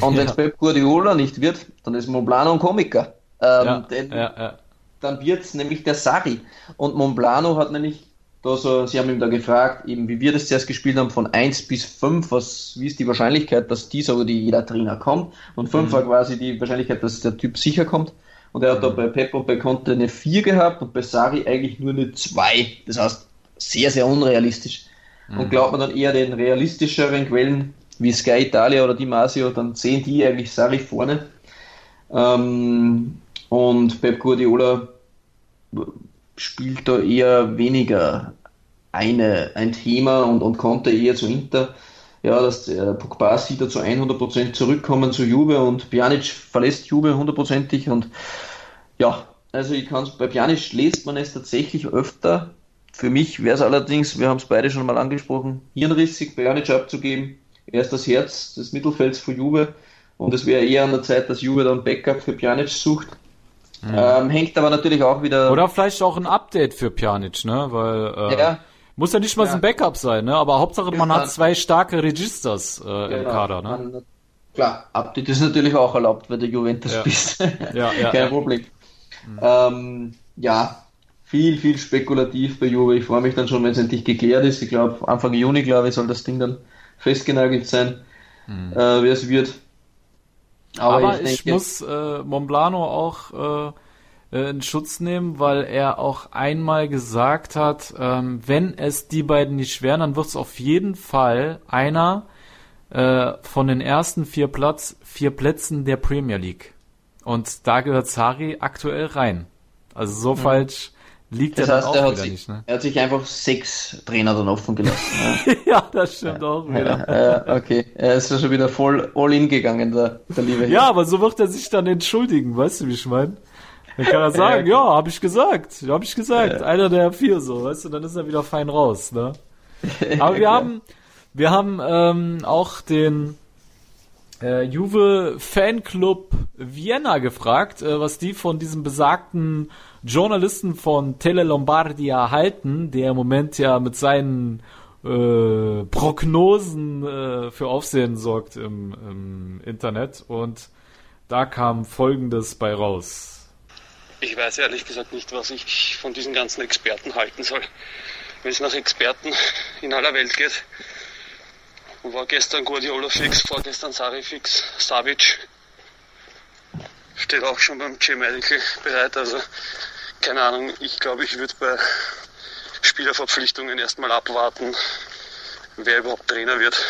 Und ja. wenn es Pep Guardiola nicht wird, dann ist Monblano ein Komiker. Ähm, ja, denn ja, dann wird es nämlich der Sari. Und Monblano hat nämlich da so, sie haben ihm da gefragt, eben wie wir das zuerst gespielt haben, von 1 bis 5, was, wie ist die Wahrscheinlichkeit, dass dieser oder die jeder Trainer kommt? Und 5 mhm. war quasi die Wahrscheinlichkeit, dass der Typ sicher kommt. Und er hat mhm. da bei Pep und bei Conte eine 4 gehabt und bei Sari eigentlich nur eine 2. Das heißt, sehr, sehr unrealistisch. Mhm. Und glaubt man dann eher den realistischeren Quellen wie Sky Italia oder Di Masio, dann sehen die eigentlich Sari vorne. Ähm, und Pep Guardiola spielt da eher weniger eine, ein Thema und, und konnte eher zu Inter. Ja, dass der Pogba sieht zu 100% zurückkommen zu Juve und Pjanic verlässt Juve hundertprozentig und ja, also ich kann bei Pjanic lest man es tatsächlich öfter. Für mich wäre es allerdings, wir haben es beide schon mal angesprochen, hirnrissig Pjanic abzugeben. Er ist das Herz des Mittelfelds für Juve und es wäre eher an der Zeit, dass Juve dann Backup für Pjanic sucht. Mhm. Ähm, hängt aber natürlich auch wieder. Oder vielleicht auch ein Update für Pjanic, ne? Weil äh, ja. muss ja nicht mal ja. so ein Backup sein, ne? Aber Hauptsache man hat zwei starke Registers äh, genau. im Kader, ne? Klar, Update ist natürlich auch erlaubt, wenn du Juventus ja. bist. ja, ja, Kein Problem. Mhm. Ähm, ja, viel, viel spekulativ bei Juve. Ich freue mich dann schon, wenn es endlich geklärt ist. Ich glaube, Anfang Juni, glaube ich, soll das Ding dann festgenagelt sein, mhm. äh, wie es wird. Aber, Aber ich, ich muss äh, Monblano auch äh, äh, in Schutz nehmen, weil er auch einmal gesagt hat, ähm, wenn es die beiden nicht wären, dann wird es auf jeden Fall einer äh, von den ersten vier Platz, vier Plätzen der Premier League. Und da gehört Sari aktuell rein. Also so mhm. falsch liegt das ja heißt, er wieder sich, nicht. Ne? Er hat sich einfach sechs Trainer dann offen gelassen. ja. ja, das stimmt ja. auch wieder. Ja, okay, er ist ja schon wieder voll all in gegangen, der, der liebe Ja, aber so wird er sich dann entschuldigen, weißt du, wie ich meine? Dann kann er sagen, ja, ja habe ich gesagt, habe ich gesagt, einer der vier so, weißt du, dann ist er wieder fein raus, ne? Aber wir haben, wir haben ähm, auch den äh, Juve Fanclub Vienna gefragt, äh, was die von diesem besagten Journalisten von Tele Lombardia halten, der im Moment ja mit seinen äh, Prognosen äh, für Aufsehen sorgt im, im Internet. Und da kam Folgendes bei raus. Ich weiß ehrlich gesagt nicht, was ich von diesen ganzen Experten halten soll. Wenn es nach Experten in aller Welt geht, war gestern Guardiola fix, vorgestern Sari fix, Savic steht auch schon beim G-Medical bereit. Also keine Ahnung, ich glaube, ich würde bei Spielerverpflichtungen erstmal abwarten, wer überhaupt Trainer wird.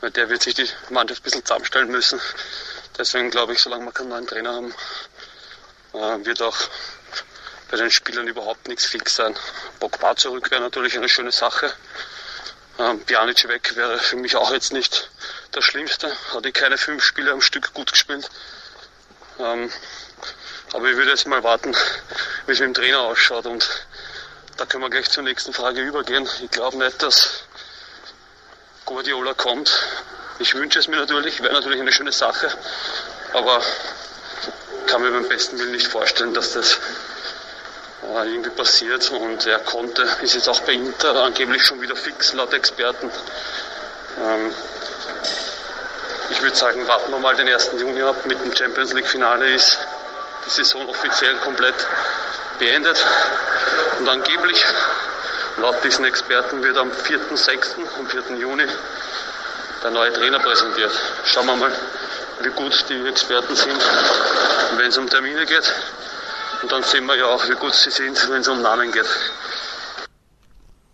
Weil der wird sich die Mannschaft ein bisschen zusammenstellen müssen. Deswegen glaube ich, solange wir keinen neuen Trainer haben, äh, wird auch bei den Spielern überhaupt nichts fix sein. Pogba zurück wäre natürlich eine schöne Sache. Ähm, Pjanic weg wäre für mich auch jetzt nicht das Schlimmste. Hatte keine fünf Spiele am Stück gut gespielt. Ähm, aber ich würde jetzt mal warten, wie es mit dem Trainer ausschaut. Und da können wir gleich zur nächsten Frage übergehen. Ich glaube nicht, dass Guardiola kommt. Ich wünsche es mir natürlich, wäre natürlich eine schöne Sache. Aber kann mir beim besten Willen nicht vorstellen, dass das äh, irgendwie passiert und er konnte, ist jetzt auch bei Inter angeblich schon wieder fix, laut Experten. Ähm, ich würde sagen, warten wir mal den 1. Juni ab mit dem Champions League Finale ist die Saison offiziell komplett beendet und angeblich laut diesen Experten wird am 4.6., am 4. Juni der neue Trainer präsentiert. Schauen wir mal, wie gut die Experten sind, wenn es um Termine geht. Und dann sehen wir ja auch, wie gut sie sind, wenn es um Namen geht.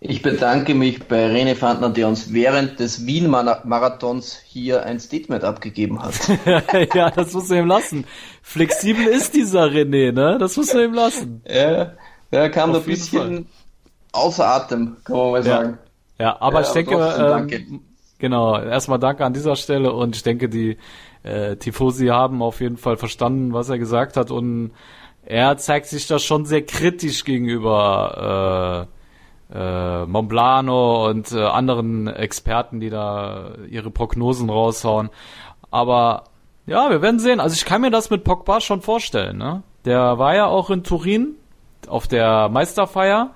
Ich bedanke mich bei Rene Fandner, der uns während des Wien-Marathons hier ein Statement abgegeben hat. ja, das muss er ihm lassen. Flexibel ist dieser René, ne? Das muss er ihm lassen. Ja, er kam da ein bisschen Fall. außer Atem, kann man mal sagen. Ja, ja aber ja, ich denke, ähm, genau, erstmal danke an dieser Stelle und ich denke, die äh, Tifosi haben auf jeden Fall verstanden, was er gesagt hat und er zeigt sich da schon sehr kritisch gegenüber äh, äh, Monblano und äh, anderen Experten, die da ihre Prognosen raushauen. Aber ja, wir werden sehen. Also ich kann mir das mit Pogba schon vorstellen. Ne? Der war ja auch in Turin auf der Meisterfeier,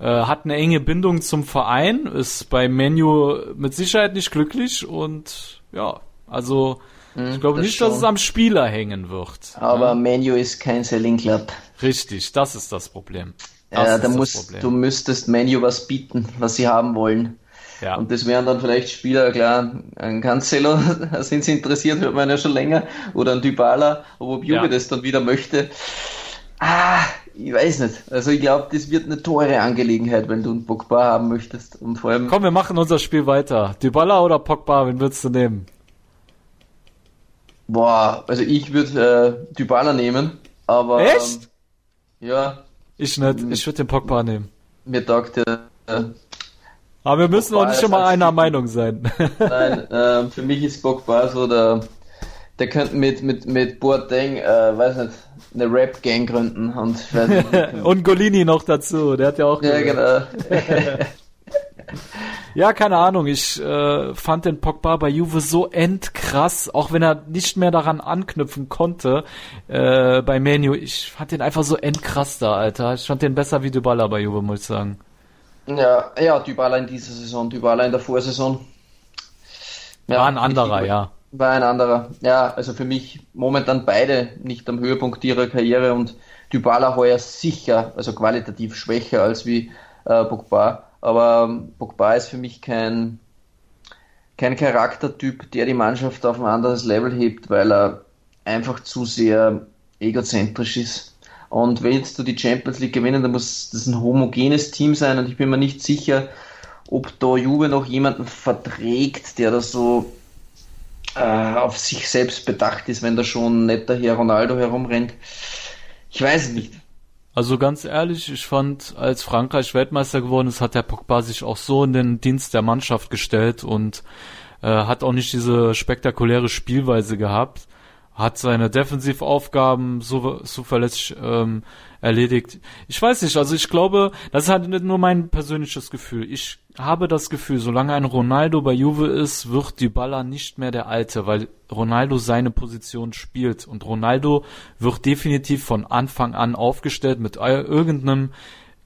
äh, hat eine enge Bindung zum Verein, ist bei Menu mit Sicherheit nicht glücklich und ja, also hm, ich glaube nicht, schon. dass es am Spieler hängen wird. Aber ne? Menu ist kein Selling Club. Richtig, das ist das Problem. Das ja, da musst, du müsstest Menu was bieten, was sie haben wollen. Ja. Und das wären dann vielleicht Spieler, klar, ein Cancelo, sind sie interessiert, hört man ja schon länger, oder ein Dybala, ob Juve ja. das dann wieder möchte. Ah, ich weiß nicht. Also ich glaube, das wird eine teure Angelegenheit, wenn du einen Pogba haben möchtest. Und vor allem. Komm, wir machen unser Spiel weiter. Dybala oder Pogba, wen würdest du nehmen? Boah, also ich würde äh, Dybala nehmen, aber. Echt? Ähm, ja. Ich nicht, ich würde den Pogba nehmen. Mir taugt der. Äh, aber wir müssen Pogba auch nicht schon mal einer Meinung sein. Nein, äh, für mich ist Pogba so der. Der könnte mit, mit, mit Boateng, äh, weiß nicht, eine Rap-Gang gründen und, und Golini noch dazu, der hat ja auch. Ja, genau. Ja, keine Ahnung. Ich äh, fand den Pogba bei Juve so endkrass, auch wenn er nicht mehr daran anknüpfen konnte äh, bei Menu. Ich fand den einfach so endkrass da, Alter. Ich fand den besser wie Dybala bei Juve, muss ich sagen. Ja, ja, Dybala in dieser Saison, Dybala in der Vorsaison. Ja, war ein anderer, ja. War ein anderer. Ja, also für mich momentan beide nicht am Höhepunkt ihrer Karriere und Dybala heuer sicher, also qualitativ schwächer als wie äh, Pogba. Aber Pogba ist für mich kein, kein Charaktertyp, der die Mannschaft auf ein anderes Level hebt, weil er einfach zu sehr egozentrisch ist. Und willst du die Champions League gewinnen, dann muss das ein homogenes Team sein und ich bin mir nicht sicher, ob da Juve noch jemanden verträgt, der da so äh, auf sich selbst bedacht ist, wenn da schon netter Herr Ronaldo herumrennt. Ich weiß nicht. Also ganz ehrlich, ich fand, als Frankreich Weltmeister geworden ist, hat der Pogba sich auch so in den Dienst der Mannschaft gestellt und äh, hat auch nicht diese spektakuläre Spielweise gehabt, hat seine Defensivaufgaben so zuverlässig ähm, erledigt. Ich weiß nicht, also ich glaube, das ist halt nicht nur mein persönliches Gefühl. Ich habe das Gefühl, solange ein Ronaldo bei Juve ist, wird Dybala nicht mehr der Alte, weil Ronaldo seine Position spielt und Ronaldo wird definitiv von Anfang an aufgestellt mit irgendeinem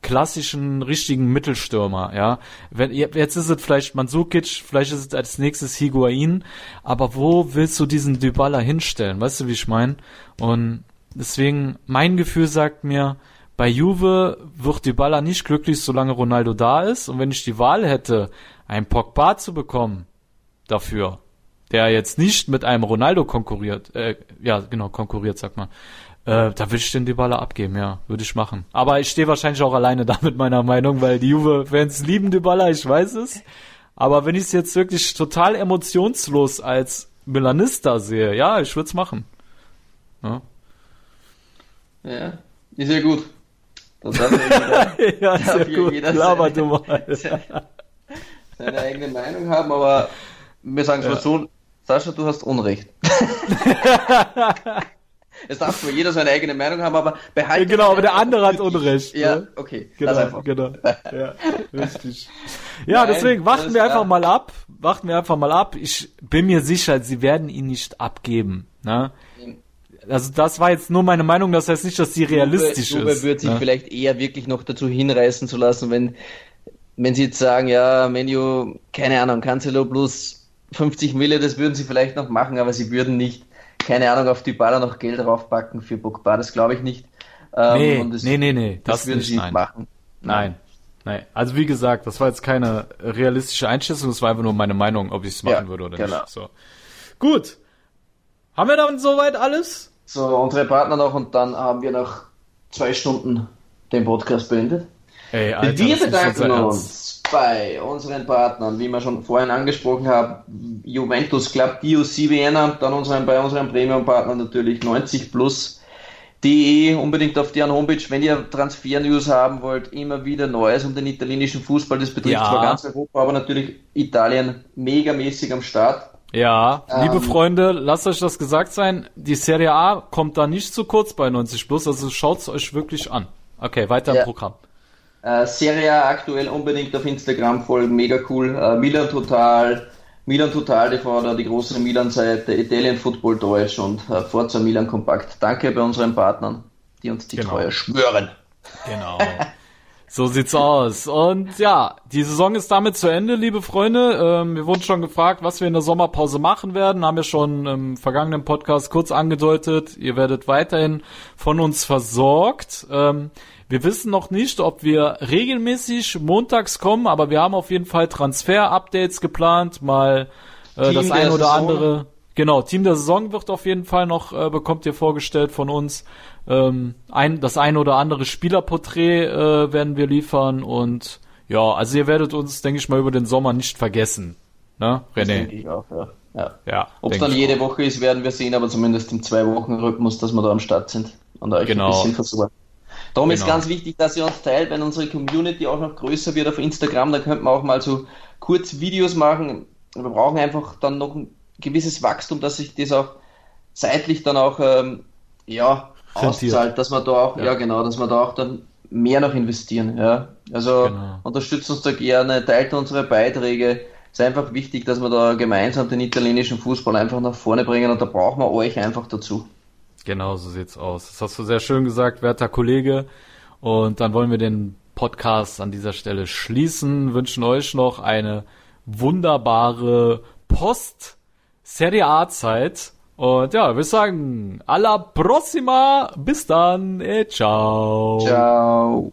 klassischen, richtigen Mittelstürmer, ja. Wenn, jetzt ist es vielleicht Mandzukic, vielleicht ist es als nächstes Higuain, aber wo willst du diesen Dybala hinstellen? Weißt du, wie ich meine? Und Deswegen, mein Gefühl sagt mir, bei Juve wird Baller nicht glücklich, solange Ronaldo da ist. Und wenn ich die Wahl hätte, einen Pogba zu bekommen dafür, der jetzt nicht mit einem Ronaldo konkurriert, äh, ja, genau, konkurriert, sag mal, äh, da würde ich den Dybala abgeben, ja, würde ich machen. Aber ich stehe wahrscheinlich auch alleine da mit meiner Meinung, weil die Juve-Fans lieben Dybala, ich weiß es. Aber wenn ich es jetzt wirklich total emotionslos als Milanista sehe, ja, ich würde es machen. Ja. Ja, ist ja gut. Dann darf ja jeder, ja, darf ja gut. jeder Laber du mal. Seine, eigene Meinung haben, aber wir sagen es ja. mal so, Sascha, du hast Unrecht. Es darf zwar jeder seine eigene Meinung haben, aber behalte. Ja, genau, aber der andere hat Unrecht. Ja, ne? okay. Genau, genau. Ja, richtig. Ja, Nein, deswegen warten wir einfach mal ab. Warten wir einfach mal ab. Ich bin mir sicher, sie werden ihn nicht abgeben. Ne? also das war jetzt nur meine Meinung, das heißt nicht, dass sie realistisch Juve, ist. Juve wird sich ja. vielleicht eher wirklich noch dazu hinreißen zu lassen, wenn, wenn sie jetzt sagen, ja, Menu, keine Ahnung, Cancelo plus 50 Mille, das würden sie vielleicht noch machen, aber sie würden nicht, keine Ahnung, auf die Baller noch Geld draufpacken für Pogba, das glaube ich nicht. Ähm, nee, das, nee, nee, nee, das, das würden nicht, sie nicht machen. Nein. Nein, also wie gesagt, das war jetzt keine realistische Einschätzung, das war einfach nur meine Meinung, ob ich es machen ja, würde oder genau. nicht. So. Gut. Haben wir dann soweit alles? So, unsere Partner noch und dann haben wir nach zwei Stunden den Podcast beendet. Ey, Alter, wir bedanken uns bei unseren Partnern, wie wir schon vorhin angesprochen haben, Juventus Club, DOC Vienna, dann unseren, bei unserem Premium-Partner natürlich 90 plus. De unbedingt auf deren Homepage, wenn ihr Transfer-News haben wollt, immer wieder Neues um den italienischen Fußball. Das betrifft ja. zwar ganz Europa, aber natürlich Italien megamäßig am Start. Ja, ähm, liebe Freunde, lasst euch das gesagt sein. Die Serie A kommt da nicht zu kurz bei 90 Plus, also schaut's euch wirklich an. Okay, weiter ja. im Programm. Äh, Serie aktuell unbedingt auf Instagram folgen, mega cool. Äh, Milan Total, Milan Total TV, da die große Milan-Seite, Italian Football Deutsch und äh, Forza Milan Kompakt. Danke bei unseren Partnern, die uns die genau. Treue schwören. Genau. So sieht's aus. Und ja, die Saison ist damit zu Ende, liebe Freunde. Ähm, wir wurden schon gefragt, was wir in der Sommerpause machen werden. Haben wir schon im vergangenen Podcast kurz angedeutet. Ihr werdet weiterhin von uns versorgt. Ähm, wir wissen noch nicht, ob wir regelmäßig montags kommen, aber wir haben auf jeden Fall Transfer-Updates geplant. Mal äh, das ein oder Saison. andere. Genau, Team der Saison wird auf jeden Fall noch, äh, bekommt ihr vorgestellt von uns. Ähm, ein, das ein oder andere Spielerporträt äh, werden wir liefern und ja, also ihr werdet uns, denke ich mal, über den Sommer nicht vergessen. Ne, René? Das denke ich auch, ja. ja. ja Ob es dann jede. Woche ist, werden wir sehen, aber zumindest im Zwei-Wochen-Rhythmus, dass wir da am Start sind und euch genau. ein bisschen versorgen. Darum genau. ist ganz wichtig, dass ihr uns teilt, wenn unsere Community auch noch größer wird auf Instagram, da könnte man auch mal so kurz Videos machen. Wir brauchen einfach dann noch ein gewisses Wachstum, dass sich das auch zeitlich dann auch ähm, ja, auszahlt, dass man da auch, ja. ja. genau, dass wir da auch dann mehr noch investieren. Ja. Also genau. unterstützt uns da gerne, teilt unsere Beiträge. Es ist einfach wichtig, dass wir da gemeinsam den italienischen Fußball einfach nach vorne bringen und da brauchen wir euch einfach dazu. Genau, so sieht's aus. Das hast du sehr schön gesagt, werter Kollege. Und dann wollen wir den Podcast an dieser Stelle schließen, wünschen euch noch eine wunderbare Post-Serie A-Zeit und ja, wir sagen, alla prossima, bis dann, eh, ciao. Ciao.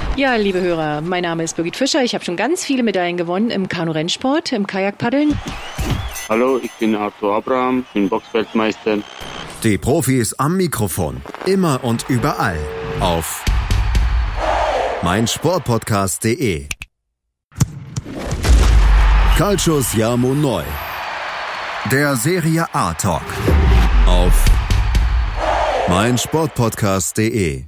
Ja, liebe Hörer, mein Name ist Birgit Fischer. Ich habe schon ganz viele Medaillen gewonnen im Kanu-Rennsport, im Kajakpaddeln. Hallo, ich bin Arthur Abraham, bin Boxweltmeister. Die Profis am Mikrofon, immer und überall auf meinsportpodcast.de. Calcius Jamo Neu. Der Serie A Talk auf meinsportpodcast.de.